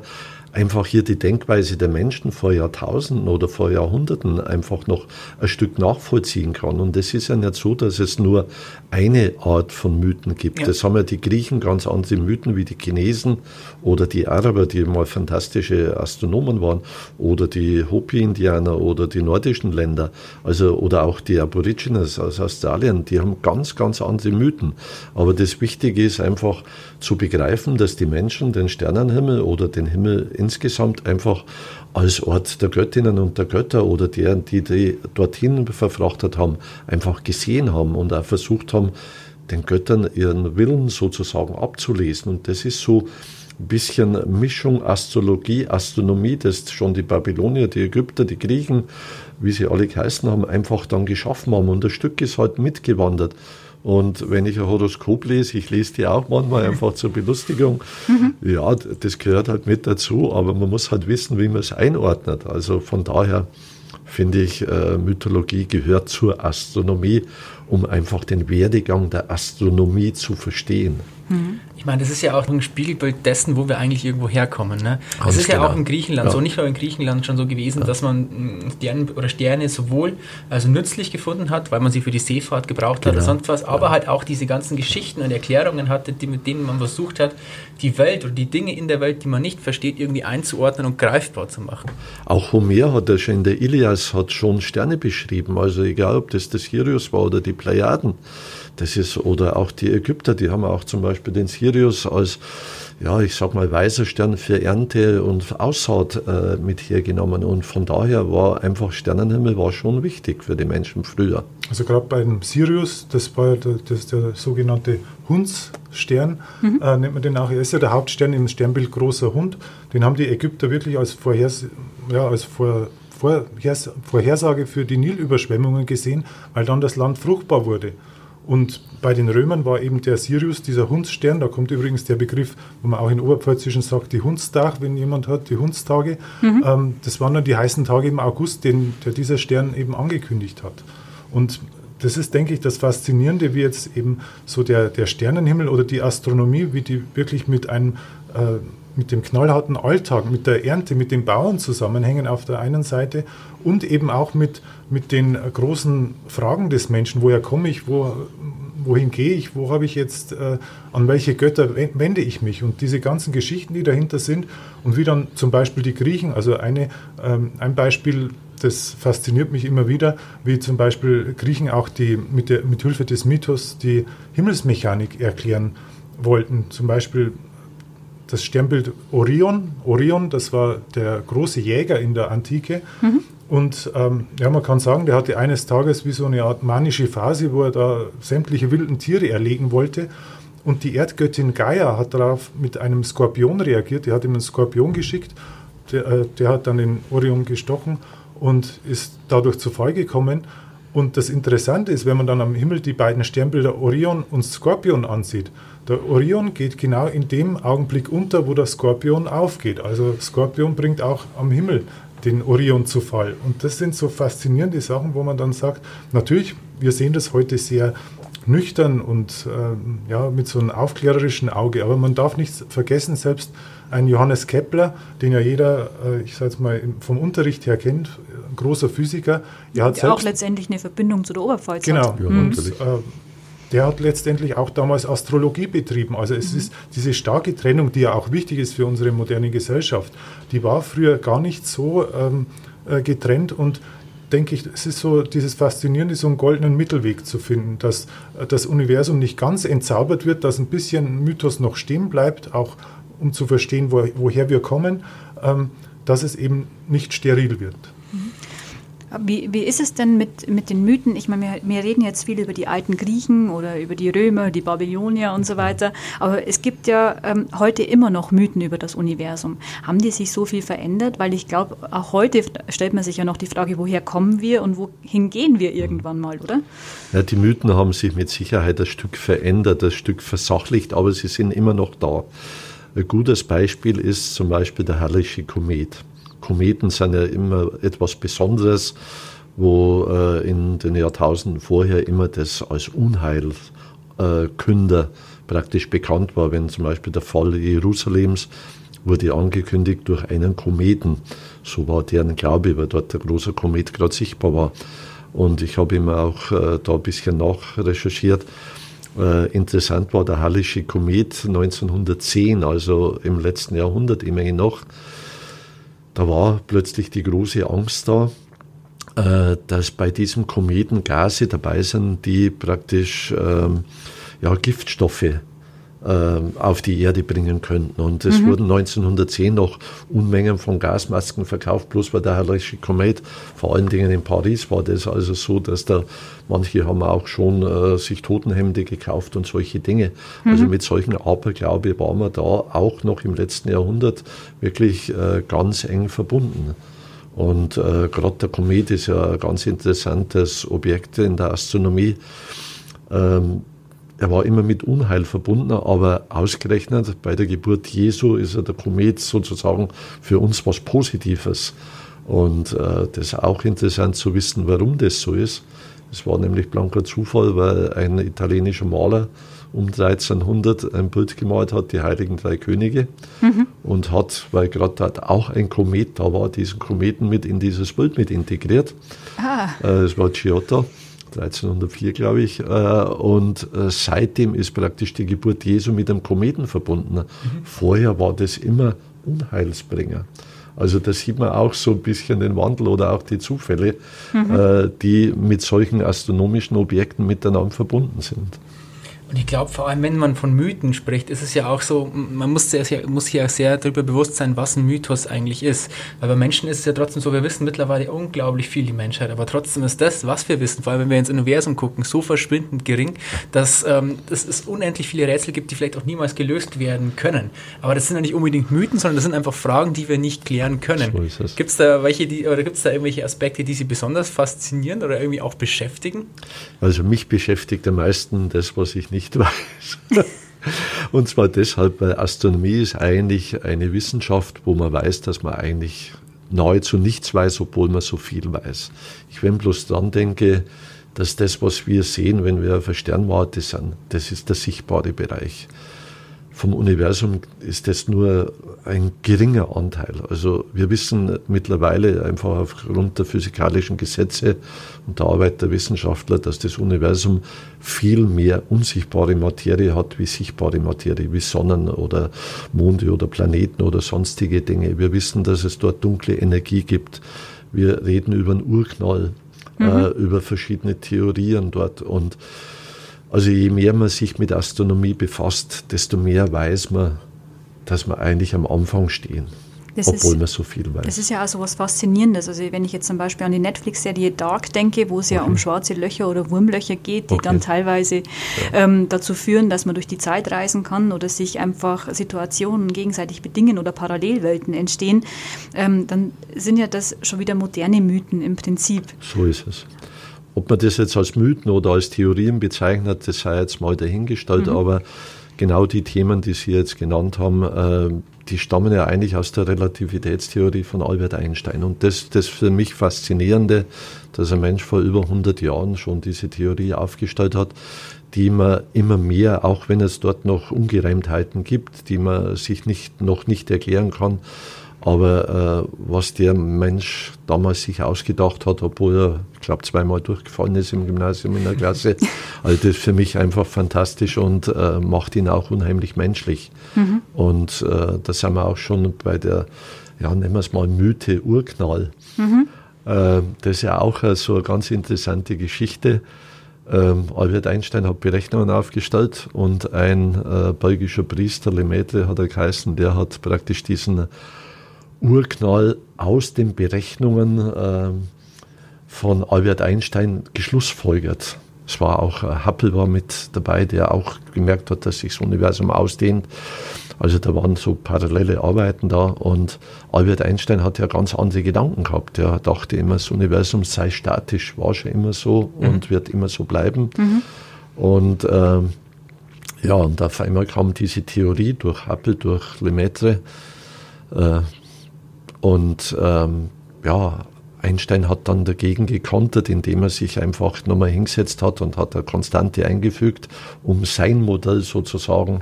einfach hier die Denkweise der Menschen vor Jahrtausenden oder vor Jahrhunderten einfach noch ein Stück nachvollziehen kann. Und es ist ja nicht so, dass es nur eine Art von Mythen gibt. Ja. Das haben ja die Griechen ganz andere Mythen wie die Chinesen oder die Araber, die mal fantastische Astronomen waren, oder die Hopi-Indianer oder die nordischen Länder, also oder auch die Aborigines aus Australien, die haben ganz, ganz andere Mythen. Aber das Wichtige ist einfach zu begreifen, dass die Menschen den Sternenhimmel oder den Himmel insgesamt einfach als Ort der Göttinnen und der Götter oder deren, die die dorthin verfrachtet haben, einfach gesehen haben und auch versucht haben, den Göttern ihren Willen sozusagen abzulesen. Und das ist so ein bisschen Mischung Astrologie, Astronomie, das schon die Babylonier, die Ägypter, die Griechen, wie sie alle geheißen haben, einfach dann geschaffen haben. Und das Stück ist halt mitgewandert. Und wenn ich ein Horoskop lese, ich lese die auch manchmal einfach zur Belustigung, mhm. ja, das gehört halt mit dazu, aber man muss halt wissen, wie man es einordnet. Also von daher finde ich, äh, Mythologie gehört zur Astronomie, um einfach den Werdegang der Astronomie zu verstehen. Mhm. Ich meine, das ist ja auch ein Spiegelbild dessen, wo wir eigentlich irgendwo herkommen. Ne? Es ist genau. ja auch in Griechenland, ja. so nicht nur in Griechenland schon so gewesen, ja. dass man mm, Sterne oder Sterne sowohl also nützlich gefunden hat, weil man sie für die Seefahrt gebraucht genau. hat oder sonst was, aber ja. halt auch diese ganzen Geschichten und Erklärungen hatte, die, mit denen man versucht hat, die Welt oder die Dinge in der Welt, die man nicht versteht, irgendwie einzuordnen und greifbar zu machen. Auch Homer hat ja schon in der Ilias hat schon Sterne beschrieben, also egal ob das das Sirius war oder die Plejaden. Das ist, oder auch die Ägypter, die haben auch zum Beispiel den Sirius als, ja, ich sag mal, weißer Stern für Ernte und Aussaat äh, mit hergenommen. Und von daher war einfach Sternenhimmel war schon wichtig für die Menschen früher. Also gerade bei dem Sirius, das war ja der, das der sogenannte Hundsstern, mhm. äh, nennt man den auch. Er ist ja der Hauptstern im Sternbild großer Hund. Den haben die Ägypter wirklich als, Vorhers ja, als Vor Vorhersage für die Nilüberschwemmungen gesehen, weil dann das Land fruchtbar wurde. Und bei den Römern war eben der Sirius, dieser Hundsstern, da kommt übrigens der Begriff, wo man auch in Oberpfälzischen sagt, die Hundstag, wenn jemand hat, die Hundstage. Mhm. Ähm, das waren dann die heißen Tage im August, den, der dieser Stern eben angekündigt hat. Und das ist, denke ich, das Faszinierende, wie jetzt eben so der, der Sternenhimmel oder die Astronomie, wie die wirklich mit einem äh, mit dem knallharten Alltag, mit der Ernte, mit den Bauern zusammenhängen auf der einen Seite und eben auch mit, mit den großen Fragen des Menschen, woher komme ich, wo, wohin gehe ich, wo habe ich jetzt, äh, an welche Götter wende ich mich? Und diese ganzen Geschichten, die dahinter sind und wie dann zum Beispiel die Griechen, also eine, ähm, ein Beispiel, das fasziniert mich immer wieder, wie zum Beispiel Griechen auch die, mit, der, mit Hilfe des Mythos die Himmelsmechanik erklären wollten. Zum Beispiel das Sternbild Orion. Orion, das war der große Jäger in der Antike. Mhm. Und ähm, ja, man kann sagen, der hatte eines Tages wie so eine Art manische Phase, wo er da sämtliche wilden Tiere erlegen wollte. Und die Erdgöttin Gaia hat darauf mit einem Skorpion reagiert. Die hat ihm einen Skorpion geschickt. Der, äh, der hat dann den Orion gestochen und ist dadurch zu Fall gekommen. Und das Interessante ist, wenn man dann am Himmel die beiden Sternbilder Orion und Skorpion ansieht, der Orion geht genau in dem Augenblick unter, wo der Skorpion aufgeht. Also Skorpion bringt auch am Himmel den Orion zu Fall. Und das sind so faszinierende Sachen, wo man dann sagt, natürlich, wir sehen das heute sehr nüchtern und äh, ja, mit so einem aufklärerischen Auge, aber man darf nicht vergessen, selbst ein Johannes Kepler, den ja jeder, äh, ich sage mal, vom Unterricht her kennt, ein großer Physiker. Er hat ja, auch letztendlich eine Verbindung zu der Oberpfalz genau, hat. Ja, und, äh, der hat letztendlich auch damals Astrologie betrieben. Also es mhm. ist diese starke Trennung, die ja auch wichtig ist für unsere moderne Gesellschaft, die war früher gar nicht so ähm, äh, getrennt und denke ich, es ist so dieses Faszinierende, so einen goldenen Mittelweg zu finden, dass äh, das Universum nicht ganz entzaubert wird, dass ein bisschen Mythos noch stehen bleibt, auch um zu verstehen, wo, woher wir kommen, ähm, dass es eben nicht steril wird. Wie, wie ist es denn mit, mit den Mythen? Ich meine, wir, wir reden jetzt viel über die alten Griechen oder über die Römer, die Babylonier und so weiter, aber es gibt ja ähm, heute immer noch Mythen über das Universum. Haben die sich so viel verändert? Weil ich glaube, auch heute stellt man sich ja noch die Frage, woher kommen wir und wohin gehen wir irgendwann mal, oder? Ja, die Mythen haben sich mit Sicherheit ein Stück verändert, ein Stück versachlicht, aber sie sind immer noch da. Ein gutes Beispiel ist zum Beispiel der herrliche Komet. Kometen sind ja immer etwas Besonderes, wo äh, in den Jahrtausenden vorher immer das als Unheilkünder äh, praktisch bekannt war. Wenn zum Beispiel der Fall Jerusalems wurde angekündigt durch einen Kometen. So war deren Glaube, weil dort der große Komet gerade sichtbar war. Und ich habe immer auch äh, da ein bisschen nachrecherchiert. Äh, interessant war der Hallische Komet 1910, also im letzten Jahrhundert immerhin noch. Da war plötzlich die große Angst da, äh, dass bei diesem Kometen Gase dabei sind, die praktisch ähm, ja, Giftstoffe auf die Erde bringen könnten. Und es mhm. wurden 1910 noch Unmengen von Gasmasken verkauft, bloß bei der herrliche Komet. Vor allen Dingen in Paris war das also so, dass da manche haben auch schon äh, sich Totenhemde gekauft und solche Dinge. Mhm. Also mit solchen Aberglaube waren wir da auch noch im letzten Jahrhundert wirklich äh, ganz eng verbunden. Und äh, gerade der Komet ist ja ein ganz interessantes Objekt in der Astronomie. Ähm, er war immer mit Unheil verbunden, aber ausgerechnet bei der Geburt Jesu ist er der Komet sozusagen für uns was Positives. Und äh, das ist auch interessant zu wissen, warum das so ist. Es war nämlich blanker Zufall, weil ein italienischer Maler um 1300 ein Bild gemalt hat, die Heiligen Drei Könige, mhm. und hat, weil gerade dort auch ein Komet da war, diesen Kometen mit in dieses Bild mit integriert. Ah. Äh, das war Giotto. 1304, glaube ich. Äh, und äh, seitdem ist praktisch die Geburt Jesu mit einem Kometen verbunden. Mhm. Vorher war das immer Unheilsbringer. Also da sieht man auch so ein bisschen den Wandel oder auch die Zufälle, mhm. Äh, die mit solchen astronomischen Objekten miteinander verbunden sind. Und ich glaube, vor allem, wenn man von Mythen spricht, ist es ja auch so, man muss, sehr, muss sich ja sehr darüber bewusst sein, was ein Mythos eigentlich ist. Weil bei Menschen ist es ja trotzdem so, wir wissen mittlerweile unglaublich viel, die Menschheit, aber trotzdem ist das, was wir wissen, vor allem wenn wir ins Universum gucken, so verschwindend gering, dass ähm, es unendlich viele Rätsel gibt, die vielleicht auch niemals gelöst werden können. Aber das sind ja nicht unbedingt Mythen, sondern das sind einfach Fragen, die wir nicht klären können. So gibt es da welche, die, oder gibt es da irgendwelche Aspekte, die Sie besonders faszinieren oder irgendwie auch beschäftigen? Also mich beschäftigt am meisten das, was ich nicht nicht weiß. Und zwar deshalb, weil Astronomie ist eigentlich eine Wissenschaft, wo man weiß, dass man eigentlich nahezu nichts weiß, obwohl man so viel weiß. Ich wenn bloß dran denke, dass das, was wir sehen, wenn wir auf der Sternwarte sind, das ist der sichtbare Bereich. Vom Universum ist das nur ein geringer Anteil. Also wir wissen mittlerweile einfach aufgrund der physikalischen Gesetze und der Arbeit der Wissenschaftler, dass das Universum viel mehr unsichtbare Materie hat wie sichtbare Materie, wie Sonnen oder Monde oder Planeten oder sonstige Dinge. Wir wissen, dass es dort dunkle Energie gibt. Wir reden über einen Urknall, mhm. äh, über verschiedene Theorien dort und also je mehr man sich mit Astronomie befasst, desto mehr weiß man, dass wir eigentlich am Anfang stehen. Das obwohl ist, man so viel weiß. Das ist ja auch so was Faszinierendes. Also wenn ich jetzt zum Beispiel an die Netflix-Serie Dark denke, wo es okay. ja um schwarze Löcher oder Wurmlöcher geht, die okay. dann teilweise ja. ähm, dazu führen, dass man durch die Zeit reisen kann oder sich einfach Situationen gegenseitig bedingen oder Parallelwelten entstehen, ähm, dann sind ja das schon wieder moderne Mythen im Prinzip. So ist es. Ob man das jetzt als Mythen oder als Theorien bezeichnet, das sei jetzt mal dahingestellt, mhm. aber genau die Themen, die Sie jetzt genannt haben, äh, die stammen ja eigentlich aus der Relativitätstheorie von Albert Einstein. Und das, das für mich Faszinierende, dass ein Mensch vor über 100 Jahren schon diese Theorie aufgestellt hat, die man immer mehr, auch wenn es dort noch Ungereimtheiten gibt, die man sich nicht, noch nicht erklären kann, aber äh, was der Mensch damals sich ausgedacht hat, obwohl er, ich glaube, zweimal durchgefallen ist im Gymnasium in der Klasse, also das ist für mich einfach fantastisch und äh, macht ihn auch unheimlich menschlich. Mhm. Und äh, da sind wir auch schon bei der, ja, nennen wir es mal Mythe Urknall. Mhm. Äh, das ist ja auch äh, so eine ganz interessante Geschichte. Ähm, Albert Einstein hat Berechnungen aufgestellt und ein äh, belgischer Priester, Lemaitre hat er geheißen, der hat praktisch diesen Urknall aus den Berechnungen äh, von Albert Einstein geschlussfolgert. Es war auch äh, Hubble war mit dabei, der auch gemerkt hat, dass sich das Universum ausdehnt. Also da waren so parallele Arbeiten da und Albert Einstein hat ja ganz andere Gedanken gehabt. Er dachte immer, das Universum sei statisch, war schon immer so mhm. und wird immer so bleiben. Mhm. Und äh, ja, und auf einmal kam diese Theorie durch Hubble, durch Lemaitre, äh, und ähm, ja, Einstein hat dann dagegen gekontert, indem er sich einfach nochmal hingesetzt hat und hat eine Konstante eingefügt, um sein Modell sozusagen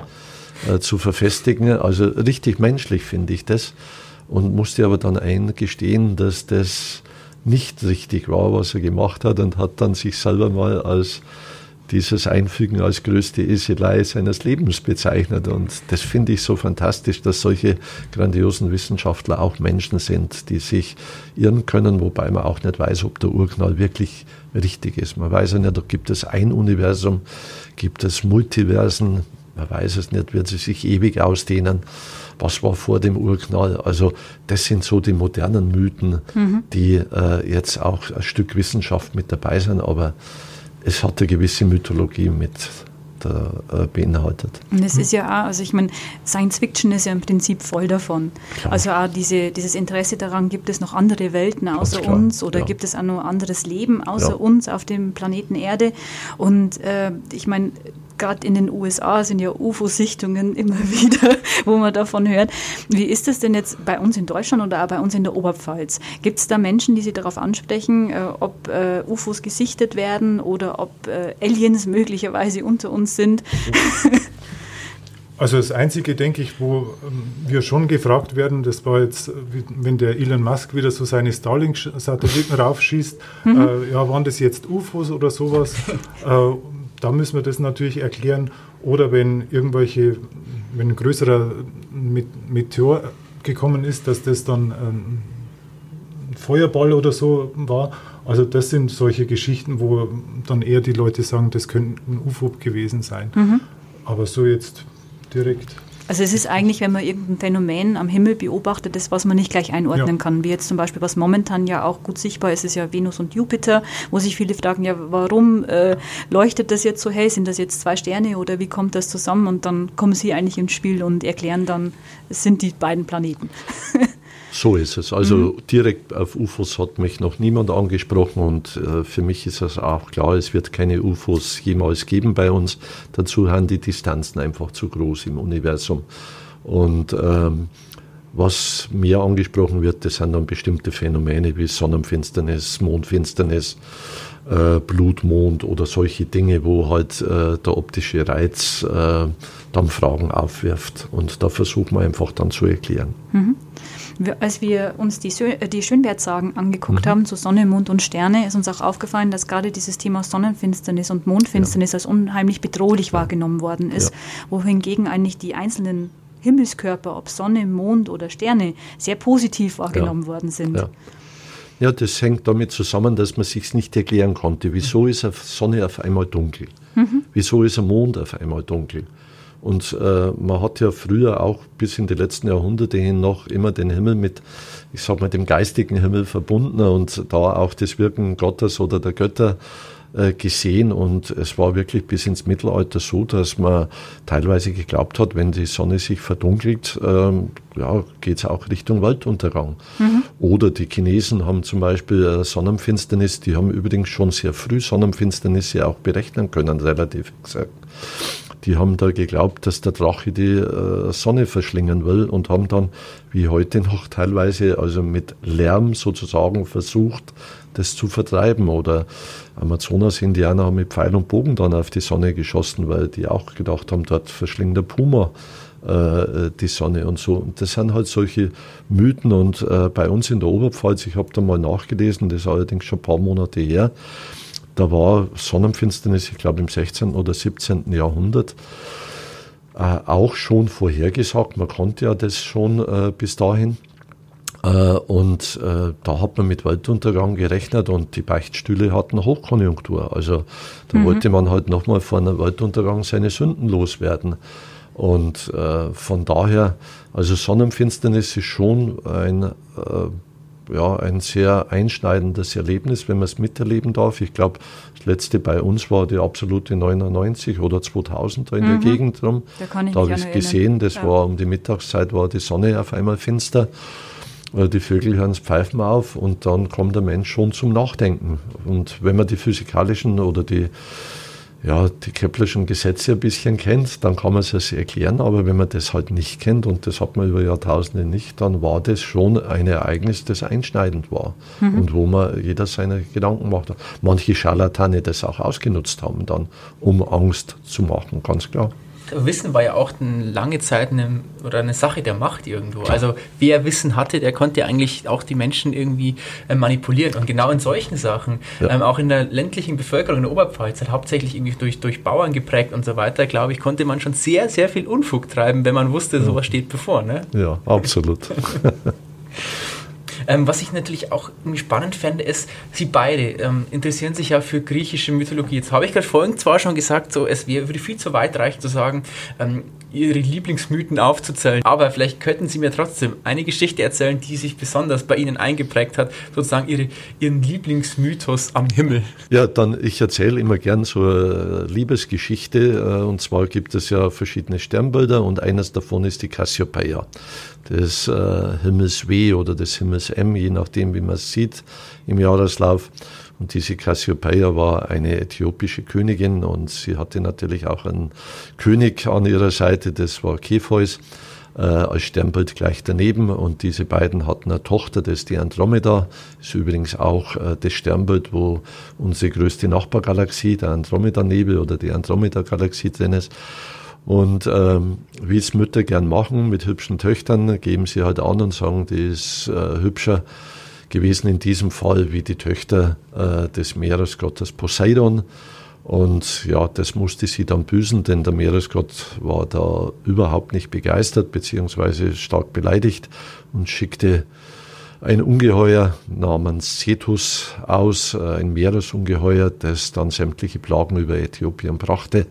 äh, zu verfestigen. Also richtig menschlich finde ich das und musste aber dann eingestehen, dass das nicht richtig war, was er gemacht hat und hat dann sich selber mal als dieses Einfügen als größte Eselei seines Lebens bezeichnet. Und das finde ich so fantastisch, dass solche grandiosen Wissenschaftler auch Menschen sind, die sich irren können, wobei man auch nicht weiß, ob der Urknall wirklich richtig ist. Man weiß ja nicht, gibt es ein Universum, gibt es Multiversen, man weiß es nicht, wird sie sich ewig ausdehnen. Was war vor dem Urknall? Also das sind so die modernen Mythen, mhm. die äh, jetzt auch ein Stück Wissenschaft mit dabei sind, aber es hat eine gewisse Mythologie mit äh, beinhaltet. Und es ist ja auch, also ich meine, Science Fiction ist ja im Prinzip voll davon. Klar. Also auch diese, dieses Interesse daran, gibt es noch andere Welten außer uns oder ja. gibt es auch noch anderes Leben außer ja. uns auf dem Planeten Erde? Und äh, ich meine, gerade in den USA sind ja UFO-Sichtungen immer wieder, wo man davon hört. Wie ist das denn jetzt bei uns in Deutschland oder auch bei uns in der Oberpfalz? Gibt es da Menschen, die Sie darauf ansprechen, äh, ob äh, UFOs gesichtet werden oder ob äh, Aliens möglicherweise unter uns sind? Also das Einzige, denke ich, wo ähm, wir schon gefragt werden, das war jetzt, wenn der Elon Musk wieder so seine Starlink-Satelliten raufschießt, mhm. äh, ja, waren das jetzt UFOs oder sowas? äh, da müssen wir das natürlich erklären. Oder wenn irgendwelche, wenn ein größerer Meteor gekommen ist, dass das dann ein Feuerball oder so war. Also das sind solche Geschichten, wo dann eher die Leute sagen, das könnte ein UFO gewesen sein. Mhm. Aber so jetzt direkt also es ist eigentlich, wenn man irgendein Phänomen am Himmel beobachtet, das, was man nicht gleich einordnen ja. kann. Wie jetzt zum Beispiel, was momentan ja auch gut sichtbar ist, ist ja Venus und Jupiter, wo sich viele fragen, ja, warum äh, leuchtet das jetzt so hell? Sind das jetzt zwei Sterne oder wie kommt das zusammen? Und dann kommen sie eigentlich ins Spiel und erklären dann, es sind die beiden Planeten. So ist es. Also mhm. direkt auf UFOs hat mich noch niemand angesprochen und äh, für mich ist es auch klar, es wird keine UFOs jemals geben bei uns. Dazu haben die Distanzen einfach zu groß im Universum. Und ähm, was mir angesprochen wird, das sind dann bestimmte Phänomene wie Sonnenfinsternis, Mondfinsternis, äh, Blutmond oder solche Dinge, wo halt äh, der optische Reiz äh, dann Fragen aufwirft. Und da versuchen wir einfach dann zu erklären. Mhm. Als wir uns die, äh, die Schönwertsagen angeguckt mhm. haben, zu Sonne, Mond und Sterne, ist uns auch aufgefallen, dass gerade dieses Thema Sonnenfinsternis und Mondfinsternis ja. als unheimlich bedrohlich ja. wahrgenommen worden ist, ja. wohingegen eigentlich die einzelnen Himmelskörper, ob Sonne, Mond oder Sterne, sehr positiv wahrgenommen worden sind. Ja, das hängt damit zusammen, dass man sich nicht erklären konnte. Wieso ist eine Sonne auf einmal dunkel? Mhm. Wieso ist ein Mond auf einmal dunkel? Und äh, man hat ja früher auch bis in die letzten Jahrhunderte hin noch immer den Himmel mit, ich sag mal, dem geistigen Himmel verbunden und da auch das Wirken Gottes oder der Götter gesehen und es war wirklich bis ins Mittelalter so, dass man teilweise geglaubt hat, wenn die Sonne sich verdunkelt, ähm, ja, geht es auch Richtung Weltuntergang. Mhm. Oder die Chinesen haben zum Beispiel äh, Sonnenfinsternis, die haben übrigens schon sehr früh Sonnenfinsternisse auch berechnen können, relativ gesagt. Die haben da geglaubt, dass der Drache die äh, Sonne verschlingen will und haben dann, wie heute noch teilweise, also mit Lärm sozusagen versucht, das zu vertreiben. Oder Amazonas-Indianer haben mit Pfeil und Bogen dann auf die Sonne geschossen, weil die auch gedacht haben, dort verschlingt der Puma äh, die Sonne und so. Und das sind halt solche Mythen. Und äh, bei uns in der Oberpfalz, ich habe da mal nachgelesen, das ist allerdings schon ein paar Monate her, da war Sonnenfinsternis, ich glaube im 16. oder 17. Jahrhundert, äh, auch schon vorhergesagt. Man konnte ja das schon äh, bis dahin. Äh, und äh, da hat man mit Weltuntergang gerechnet und die Beichtstühle hatten Hochkonjunktur. Also da mhm. wollte man halt nochmal vor einem Weltuntergang seine Sünden loswerden. Und äh, von daher, also Sonnenfinsternis ist schon ein, ja, ein sehr einschneidendes Erlebnis, wenn man es miterleben darf. Ich glaube, das letzte bei uns war die absolute 99 oder 2000 da in mhm. der Gegend rum. Da, da habe ich es gesehen, das ja. war um die Mittagszeit, war die Sonne auf einmal finster die Vögel hören das Pfeifen auf und dann kommt der Mensch schon zum Nachdenken. Und wenn man die physikalischen oder die, ja, die Keplerschen Gesetze ein bisschen kennt, dann kann man es sich erklären. Aber wenn man das halt nicht kennt, und das hat man über Jahrtausende nicht, dann war das schon ein Ereignis, das einschneidend war. Mhm. Und wo man jeder seine Gedanken macht. Manche Scharlatane das auch ausgenutzt haben dann, um Angst zu machen, ganz klar. Wissen war ja auch eine lange Zeit eine, oder eine Sache der Macht irgendwo. Also wer Wissen hatte, der konnte eigentlich auch die Menschen irgendwie äh, manipulieren. Und genau in solchen Sachen, ja. ähm, auch in der ländlichen Bevölkerung in der Oberpfalz, halt hauptsächlich irgendwie durch, durch Bauern geprägt und so weiter, glaube ich, konnte man schon sehr, sehr viel Unfug treiben, wenn man wusste, sowas steht bevor. Ne? Ja, absolut. Ähm, was ich natürlich auch spannend fände, ist, Sie beide ähm, interessieren sich ja für griechische Mythologie. Jetzt habe ich gerade vorhin zwar schon gesagt, so, es wäre würde viel zu weit reichen zu sagen, ähm, Ihre Lieblingsmythen aufzuzählen, aber vielleicht könnten Sie mir trotzdem eine Geschichte erzählen, die sich besonders bei Ihnen eingeprägt hat, sozusagen Ihre, Ihren Lieblingsmythos am Himmel. Ja, dann, ich erzähle immer gern so eine Liebesgeschichte äh, und zwar gibt es ja verschiedene Sternbilder und eines davon ist die Cassiopeia des äh, Himmels W oder des Himmels M, je nachdem, wie man es sieht im Jahreslauf. Und diese Cassiopeia war eine äthiopische Königin und sie hatte natürlich auch einen König an ihrer Seite, das war Kepheus, äh, als Sternbild gleich daneben. Und diese beiden hatten eine Tochter, das ist die Andromeda, ist übrigens auch äh, das Sternbild, wo unsere größte Nachbargalaxie, der Andromeda-Nebel oder die Andromeda-Galaxie drin ist. Und ähm, wie es Mütter gern machen mit hübschen Töchtern, geben sie halt an und sagen, die ist äh, hübscher gewesen in diesem Fall wie die Töchter äh, des Meeresgottes Poseidon. Und ja, das musste sie dann büßen, denn der Meeresgott war da überhaupt nicht begeistert, beziehungsweise stark beleidigt und schickte ein Ungeheuer namens Cetus aus, äh, ein Meeresungeheuer, das dann sämtliche Plagen über Äthiopien brachte.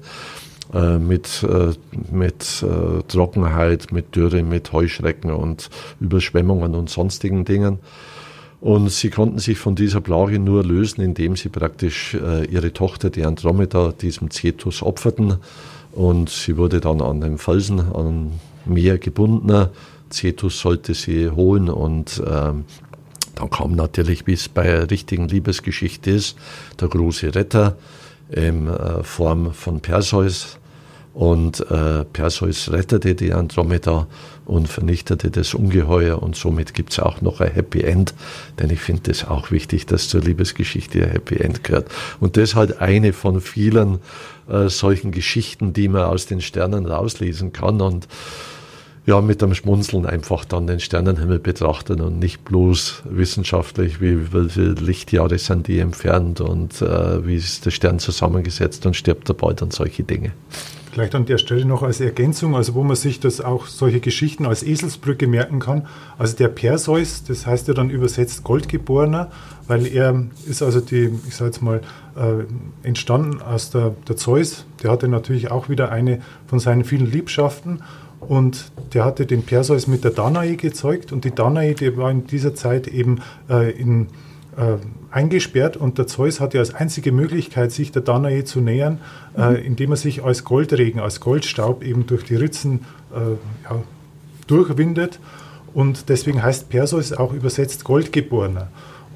Äh, mit, äh, mit äh, Trockenheit, mit Dürre, mit Heuschrecken und Überschwemmungen und sonstigen Dingen. Und sie konnten sich von dieser Plage nur lösen, indem sie praktisch ihre Tochter, die Andromeda, diesem Cetus opferten. Und sie wurde dann an dem Felsen, am Meer gebunden. Cetus sollte sie holen und ähm, dann kam natürlich, wie es bei einer richtigen Liebesgeschichte ist, der große Retter in Form von Perseus, und äh, Perseus rettete die Andromeda und vernichtete das Ungeheuer und somit gibt es auch noch ein Happy End, denn ich finde es auch wichtig, dass zur Liebesgeschichte ein Happy End gehört. Und das ist halt eine von vielen äh, solchen Geschichten, die man aus den Sternen rauslesen kann und ja, mit einem Schmunzeln einfach dann den Sternenhimmel betrachten und nicht bloß wissenschaftlich, wie, wie viele Lichtjahre sind die entfernt und äh, wie ist der Stern zusammengesetzt und stirbt er bald und solche Dinge. Vielleicht an der Stelle noch als Ergänzung, also wo man sich das auch solche Geschichten als Eselsbrücke merken kann. Also der Perseus, das heißt ja dann übersetzt Goldgeborener, weil er ist also die, ich sage jetzt mal, äh, entstanden aus der, der Zeus. Der hatte natürlich auch wieder eine von seinen vielen Liebschaften und der hatte den Perseus mit der Danae gezeugt und die Danae, die war in dieser Zeit eben äh, in äh, eingesperrt und der Zeus hatte als einzige Möglichkeit, sich der Danae zu nähern, äh, mhm. äh, indem er sich als Goldregen, als Goldstaub eben durch die Ritzen äh, ja, durchwindet. Und deswegen heißt Perseus auch übersetzt Goldgeborener.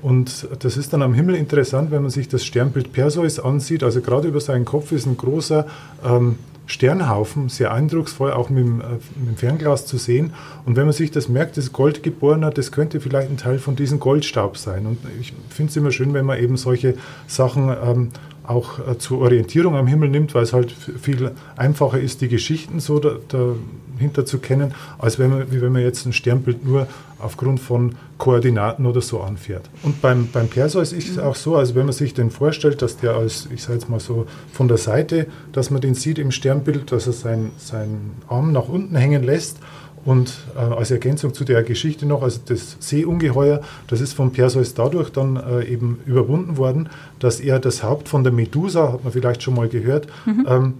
Und das ist dann am Himmel interessant, wenn man sich das Sternbild Perseus ansieht. Also gerade über seinen Kopf ist ein großer ähm, Sternhaufen, sehr eindrucksvoll, auch mit dem, äh, mit dem, Fernglas zu sehen. Und wenn man sich das merkt, das Goldgeborener, das könnte vielleicht ein Teil von diesem Goldstaub sein. Und ich finde es immer schön, wenn man eben solche Sachen ähm, auch äh, zur Orientierung am Himmel nimmt, weil es halt viel einfacher ist, die Geschichten so da, dahinter zu kennen, als wenn man, wie wenn man jetzt ein Sternbild nur aufgrund von Koordinaten oder so anfährt. Und beim, beim Perseus ist es auch so, also wenn man sich den vorstellt, dass der als, ich sage jetzt mal so, von der Seite, dass man den sieht im Sternbild, dass er seinen sein Arm nach unten hängen lässt und äh, als Ergänzung zu der Geschichte noch, also das Seeungeheuer, das ist von Perseus dadurch dann äh, eben überwunden worden, dass er das Haupt von der Medusa, hat man vielleicht schon mal gehört, mhm. ähm,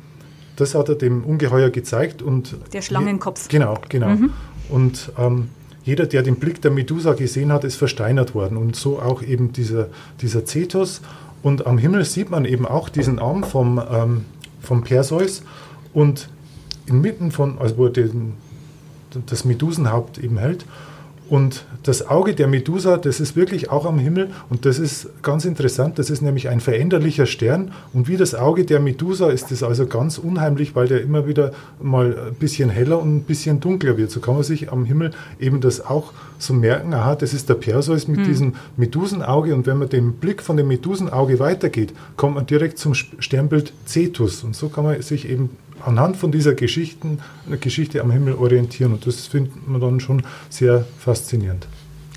das hat er dem Ungeheuer gezeigt. und Der Schlangenkopf. Genau, genau. Mhm. Und ähm, jeder, der den Blick der Medusa gesehen hat, ist versteinert worden. Und so auch eben dieser, dieser Cetus. Und am Himmel sieht man eben auch diesen Arm vom, ähm, vom Perseus. Und inmitten von, also wo er den, das Medusenhaupt eben hält. Und das Auge der Medusa, das ist wirklich auch am Himmel und das ist ganz interessant. Das ist nämlich ein veränderlicher Stern und wie das Auge der Medusa ist das also ganz unheimlich, weil der immer wieder mal ein bisschen heller und ein bisschen dunkler wird. So kann man sich am Himmel eben das auch so merken. Aha, das ist der Perseus mit hm. diesem Medusenauge und wenn man den Blick von dem Medusenauge weitergeht, kommt man direkt zum Sternbild Cetus und so kann man sich eben anhand von dieser Geschichten, Geschichte am Himmel orientieren. Und das findet man dann schon sehr faszinierend.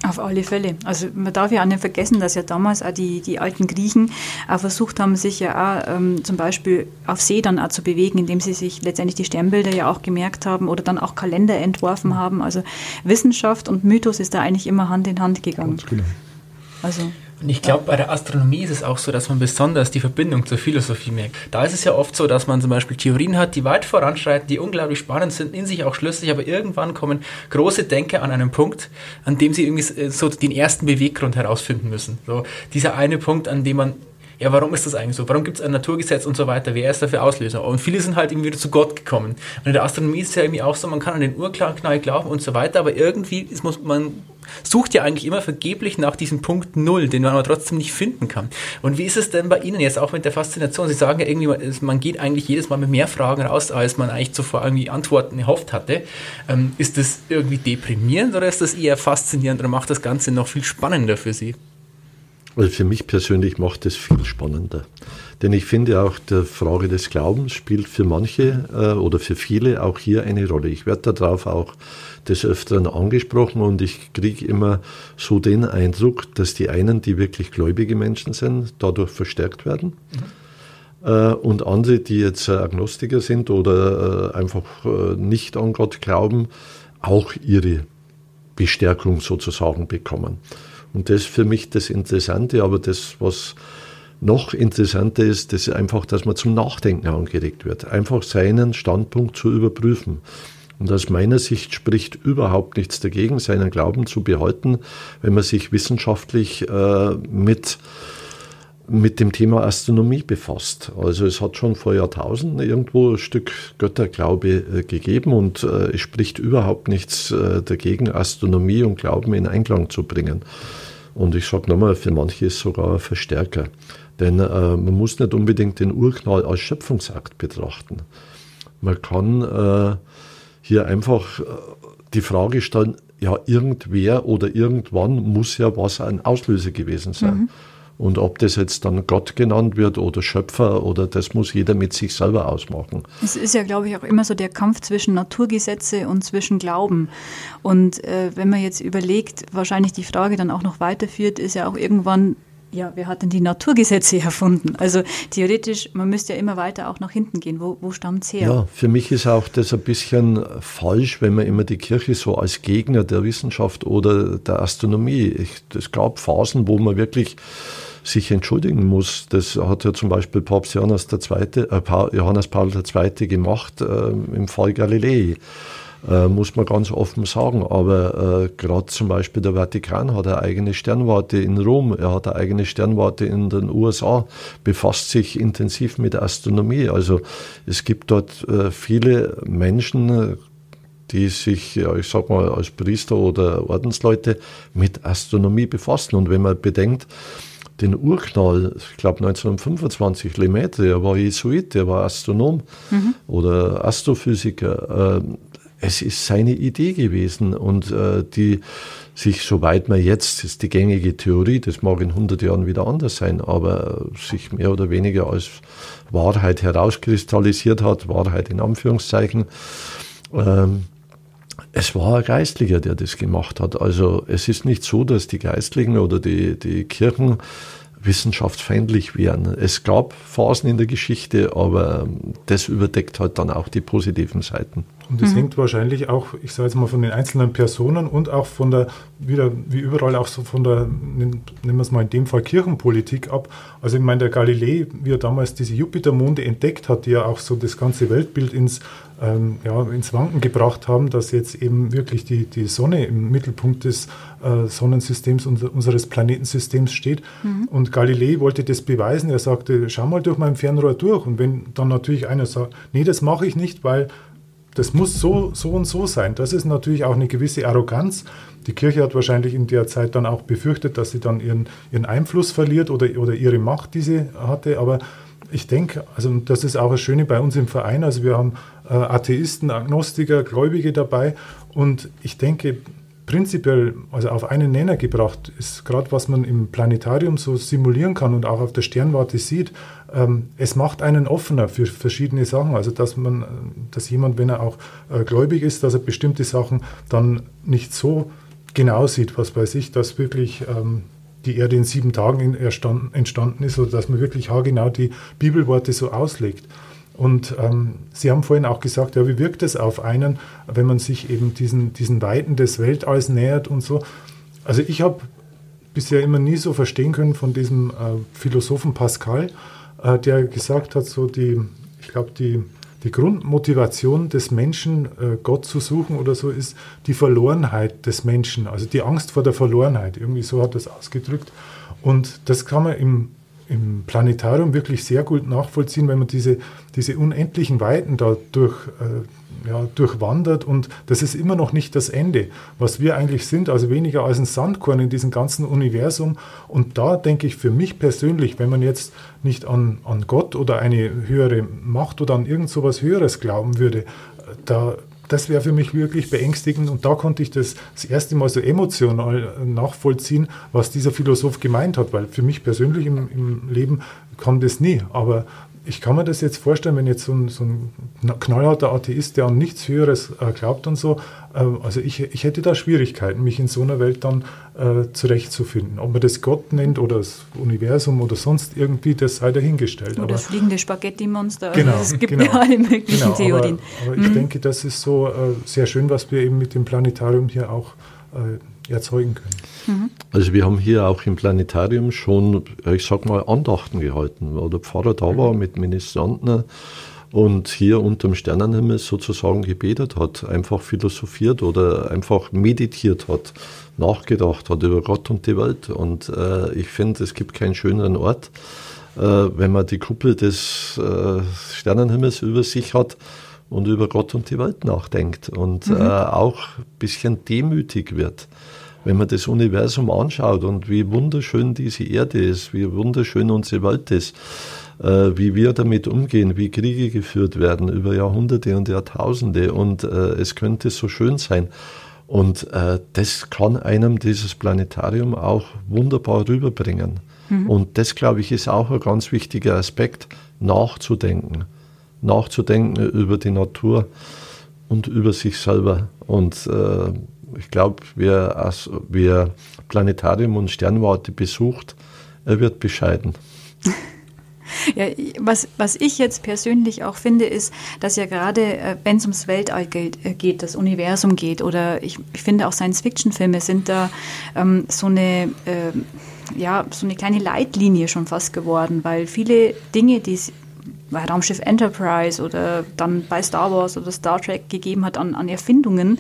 Auf alle Fälle. Also man darf ja auch nicht vergessen, dass ja damals auch die, die alten Griechen auch versucht haben, sich ja auch ähm, zum Beispiel auf See dann auch zu bewegen, indem sie sich letztendlich die Sternbilder ja auch gemerkt haben oder dann auch Kalender entworfen haben. Also Wissenschaft und Mythos ist da eigentlich immer Hand in Hand gegangen. Genau. Also und ich glaube, bei der Astronomie ist es auch so, dass man besonders die Verbindung zur Philosophie merkt. Da ist es ja oft so, dass man zum Beispiel Theorien hat, die weit voranschreiten, die unglaublich spannend sind, in sich auch schlüssig, aber irgendwann kommen große Denker an einen Punkt, an dem sie irgendwie äh, so den ersten Beweggrund herausfinden müssen. So dieser eine Punkt, an dem man ja, warum ist das eigentlich so? Warum gibt es ein Naturgesetz und so weiter? Wer ist dafür Auslöser? Und viele sind halt irgendwie wieder zu Gott gekommen. Und in der Astronomie ist es ja irgendwie auch so, man kann an den Urknall glauben und so weiter, aber irgendwie muss man sucht ja eigentlich immer vergeblich nach diesem Punkt Null, den man aber trotzdem nicht finden kann. Und wie ist es denn bei Ihnen jetzt auch mit der Faszination? Sie sagen ja irgendwie, man geht eigentlich jedes Mal mit mehr Fragen raus, als man eigentlich zuvor irgendwie Antworten erhofft hatte. Ähm, ist das irgendwie deprimierend oder ist das eher faszinierend oder macht das Ganze noch viel spannender für Sie? Also für mich persönlich macht es viel spannender. Denn ich finde auch, die Frage des Glaubens spielt für manche äh, oder für viele auch hier eine Rolle. Ich werde darauf auch des Öfteren angesprochen und ich kriege immer so den Eindruck, dass die einen, die wirklich gläubige Menschen sind, dadurch verstärkt werden. Mhm. Äh, und andere, die jetzt Agnostiker sind oder äh, einfach äh, nicht an Gott glauben, auch ihre Bestärkung sozusagen bekommen. Und das ist für mich das Interessante, aber das, was noch interessanter ist, ist einfach, dass man zum Nachdenken angeregt wird. Einfach seinen Standpunkt zu überprüfen. Und aus meiner Sicht spricht überhaupt nichts dagegen, seinen Glauben zu behalten, wenn man sich wissenschaftlich äh, mit, mit dem Thema Astronomie befasst. Also es hat schon vor Jahrtausenden irgendwo ein Stück Götterglaube äh, gegeben und äh, es spricht überhaupt nichts äh, dagegen, Astronomie und Glauben in Einklang zu bringen. Und ich sage nochmal, für manche ist es sogar ein Verstärker. Denn man muss nicht unbedingt den Urknall als Schöpfungsakt betrachten. Man kann hier einfach äh, die Frage stellen, ja, irgendwer oder irgendwann muss ja was ein Auslöser gewesen sein. Mhm. Und ob das jetzt dann Gott genannt wird oder Schöpfer oder das muss jeder mit sich selber ausmachen. Es ist ja, glaube ich, auch immer so der Kampf zwischen Naturgesetze und zwischen Glauben. Und äh, wenn man jetzt überlegt, wahrscheinlich die Frage dann auch noch weiterführt, ist ja auch irgendwann ja, wer hat denn die Naturgesetze erfunden? Also theoretisch, man müsste ja immer weiter auch nach hinten gehen. Wo, wo stammt es her? Ja, für mich ist auch das ein bisschen falsch, wenn man immer die Kirche so als Gegner der Wissenschaft oder der Astronomie. Es gab Phasen, wo man wirklich sich entschuldigen muss. Das hat ja zum Beispiel Papst Johannes, II., äh, Johannes Paul II. gemacht äh, im Fall Galilei. Äh, muss man ganz offen sagen. Aber äh, gerade zum Beispiel der Vatikan hat eine eigene Sternwarte in Rom, er hat eine eigene Sternwarte in den USA, befasst sich intensiv mit Astronomie. Also es gibt dort äh, viele Menschen, die sich, ja, ich sag mal, als Priester oder Ordensleute mit Astronomie befassen. Und wenn man bedenkt, den Urknall, ich glaube 1925, Lemaitre, er war Jesuit, er war Astronom mhm. oder Astrophysiker. Es ist seine Idee gewesen und äh, die sich, soweit man jetzt, ist die gängige Theorie, das mag in 100 Jahren wieder anders sein, aber sich mehr oder weniger als Wahrheit herauskristallisiert hat, Wahrheit in Anführungszeichen. Ähm, es war ein Geistlicher, der das gemacht hat. Also es ist nicht so, dass die Geistlichen oder die, die Kirchen wissenschaftsfeindlich wären. Es gab Phasen in der Geschichte, aber das überdeckt halt dann auch die positiven Seiten. Und das mhm. hängt wahrscheinlich auch, ich sage jetzt mal, von den einzelnen Personen und auch von der, wieder wie überall auch so von der, nehmen wir es mal in dem Fall Kirchenpolitik ab. Also ich meine, der Galilei, wie er damals diese Jupitermonde entdeckt hat, die ja auch so das ganze Weltbild ins, ähm, ja, ins Wanken gebracht haben, dass jetzt eben wirklich die, die Sonne im Mittelpunkt des äh, Sonnensystems, unser, unseres Planetensystems steht. Mhm. Und Galilei wollte das beweisen. Er sagte, schau mal durch mein Fernrohr durch. Und wenn dann natürlich einer sagt, nee, das mache ich nicht, weil das muss so, so und so sein. Das ist natürlich auch eine gewisse Arroganz. Die Kirche hat wahrscheinlich in der Zeit dann auch befürchtet, dass sie dann ihren, ihren Einfluss verliert oder, oder ihre Macht, die sie hatte. Aber ich denke, also das ist auch das Schöne bei uns im Verein. Also wir haben äh, Atheisten, Agnostiker, Gläubige dabei. Und ich denke, prinzipiell, also auf einen Nenner gebracht, ist gerade was man im Planetarium so simulieren kann und auch auf der Sternwarte sieht, ähm, es macht einen offener für verschiedene Sachen. Also dass man, dass jemand, wenn er auch äh, gläubig ist, dass er bestimmte Sachen dann nicht so genau sieht, was bei sich, dass wirklich ähm, die Erde in sieben Tagen entstanden ist oder dass man wirklich haargenau die Bibelworte so auslegt. Und ähm, Sie haben vorhin auch gesagt, ja, wie wirkt es auf einen, wenn man sich eben diesen, diesen Weiten des Weltalls nähert und so. Also ich habe bisher immer nie so verstehen können von diesem äh, Philosophen Pascal, äh, der gesagt hat, so die, ich glaube, die, die Grundmotivation des Menschen, äh, Gott zu suchen oder so, ist die Verlorenheit des Menschen, also die Angst vor der Verlorenheit. Irgendwie so hat es ausgedrückt. Und das kann man im im Planetarium wirklich sehr gut nachvollziehen, wenn man diese, diese unendlichen Weiten da durch, äh, ja, durchwandert und das ist immer noch nicht das Ende, was wir eigentlich sind, also weniger als ein Sandkorn in diesem ganzen Universum. Und da denke ich für mich persönlich, wenn man jetzt nicht an, an Gott oder eine höhere Macht oder an irgend so was Höheres glauben würde, da das wäre für mich wirklich beängstigend und da konnte ich das das erste Mal so emotional nachvollziehen, was dieser Philosoph gemeint hat, weil für mich persönlich im, im Leben kam das nie. Aber ich kann mir das jetzt vorstellen, wenn jetzt so ein, so ein knallharter Atheist, der an nichts Höheres äh, glaubt und so, äh, also ich, ich hätte da Schwierigkeiten, mich in so einer Welt dann äh, zurechtzufinden. Ob man das Gott nennt oder das Universum oder sonst irgendwie, das sei dahingestellt. Oder aber, das fliegende Spaghetti-Monster. Genau, also es gibt genau, ja alle möglichen genau, Theorien. Aber, aber mhm. ich denke, das ist so äh, sehr schön, was wir eben mit dem Planetarium hier auch äh, erzeugen können. Mhm. Also wir haben hier auch im Planetarium schon, ich sag mal, Andachten gehalten, wo der Pfarrer da war mit Ministranten und hier unterm Sternenhimmel sozusagen gebetet hat, einfach philosophiert oder einfach meditiert hat, nachgedacht hat über Gott und die Welt. Und äh, ich finde, es gibt keinen schöneren Ort, äh, wenn man die Kuppel des äh, Sternenhimmels über sich hat und über Gott und die Welt nachdenkt und mhm. äh, auch ein bisschen demütig wird wenn man das Universum anschaut und wie wunderschön diese Erde ist, wie wunderschön unsere Welt ist, äh, wie wir damit umgehen, wie Kriege geführt werden über Jahrhunderte und Jahrtausende. Und äh, es könnte so schön sein. Und äh, das kann einem dieses Planetarium auch wunderbar rüberbringen. Mhm. Und das, glaube ich, ist auch ein ganz wichtiger Aspekt, nachzudenken. Nachzudenken über die Natur und über sich selber. Und äh, ich glaube, wer, wer Planetarium und Sternwarte besucht, er wird bescheiden. Ja, was, was ich jetzt persönlich auch finde, ist, dass ja gerade, äh, wenn es ums Weltall geht, äh, geht, das Universum geht, oder ich, ich finde auch Science-Fiction-Filme sind da ähm, so eine. Äh, ja, so eine kleine Leitlinie schon fast geworden, weil viele Dinge, die es bei Raumschiff Enterprise oder dann bei Star Wars oder Star Trek gegeben hat an, an Erfindungen,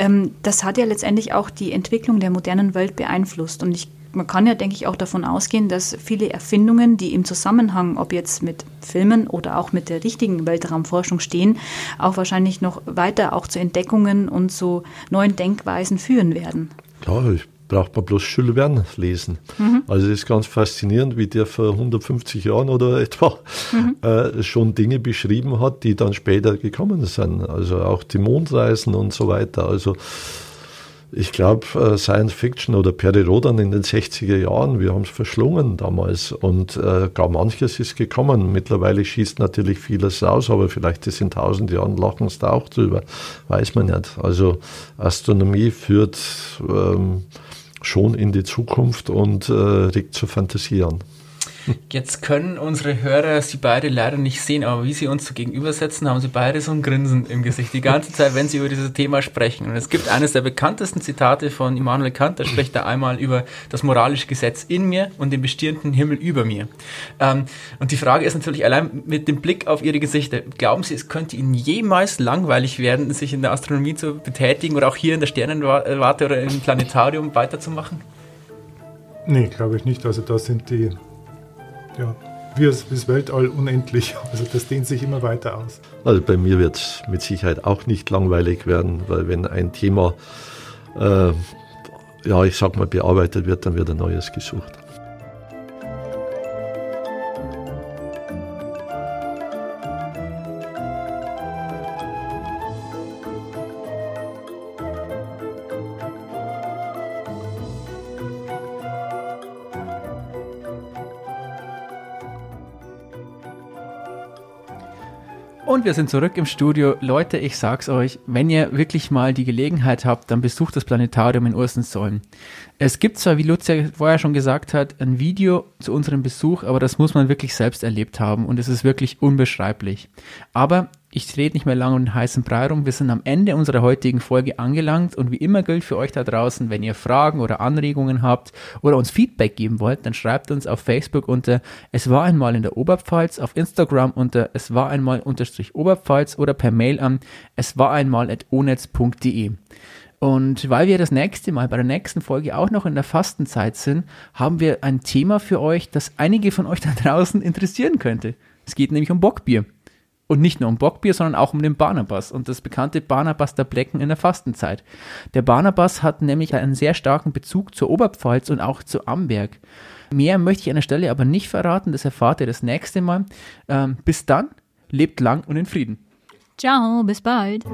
ähm, das hat ja letztendlich auch die Entwicklung der modernen Welt beeinflusst. Und ich man kann ja, denke ich, auch davon ausgehen, dass viele Erfindungen, die im Zusammenhang, ob jetzt mit Filmen oder auch mit der richtigen Weltraumforschung stehen, auch wahrscheinlich noch weiter auch zu Entdeckungen und zu neuen Denkweisen führen werden. Klar, ich braucht man bloß Jules Verne lesen. Mhm. Also es ist ganz faszinierend, wie der vor 150 Jahren oder etwa mhm. äh, schon Dinge beschrieben hat, die dann später gekommen sind. Also auch die Mondreisen und so weiter. Also ich glaube, äh, Science Fiction oder Perry Rodan in den 60er Jahren, wir haben es verschlungen damals und äh, gar manches ist gekommen. Mittlerweile schießt natürlich vieles aus, aber vielleicht ist in tausend Jahren lachen es da auch drüber, weiß man nicht. Also Astronomie führt ähm, schon in die Zukunft und äh, regt zur Fantasie an. Jetzt können unsere Hörer sie beide leider nicht sehen, aber wie sie uns so gegenübersetzen, haben sie beide so ein Grinsen im Gesicht die ganze Zeit, wenn sie über dieses Thema sprechen. Und es gibt eines der bekanntesten Zitate von Immanuel Kant, da spricht er einmal über das moralische Gesetz in mir und den bestehenden Himmel über mir. Ähm, und die Frage ist natürlich allein mit dem Blick auf ihre Gesichter, glauben Sie, es könnte Ihnen jemals langweilig werden, sich in der Astronomie zu betätigen oder auch hier in der Sternenwarte oder im Planetarium weiterzumachen? Nee, glaube ich nicht. Also da sind die ja, wie das Weltall unendlich. Also das dehnt sich immer weiter aus. Also bei mir wird es mit Sicherheit auch nicht langweilig werden, weil wenn ein Thema, äh, ja, ich sag mal, bearbeitet wird, dann wird ein neues gesucht. Und wir sind zurück im Studio. Leute, ich sag's euch, wenn ihr wirklich mal die Gelegenheit habt, dann besucht das Planetarium in Ursensollen. Es gibt zwar, wie Lutz ja vorher schon gesagt hat, ein Video zu unserem Besuch, aber das muss man wirklich selbst erlebt haben und es ist wirklich unbeschreiblich. Aber ich rede nicht mehr lange um den heißen Brei rum. Wir sind am Ende unserer heutigen Folge angelangt und wie immer gilt für euch da draußen, wenn ihr Fragen oder Anregungen habt oder uns Feedback geben wollt, dann schreibt uns auf Facebook unter Es war einmal in der Oberpfalz, auf Instagram unter Es war einmal unterstrich Oberpfalz oder per Mail an Es war einmal at onetz.de. Und weil wir das nächste Mal bei der nächsten Folge auch noch in der Fastenzeit sind, haben wir ein Thema für euch, das einige von euch da draußen interessieren könnte. Es geht nämlich um Bockbier. Und nicht nur um Bockbier, sondern auch um den Barnabas und das bekannte Barnabas der Blecken in der Fastenzeit. Der Barnabas hat nämlich einen sehr starken Bezug zur Oberpfalz und auch zu Amberg. Mehr möchte ich an der Stelle aber nicht verraten, das erfahrt ihr das nächste Mal. Ähm, bis dann, lebt lang und in Frieden. Ciao, bis bald.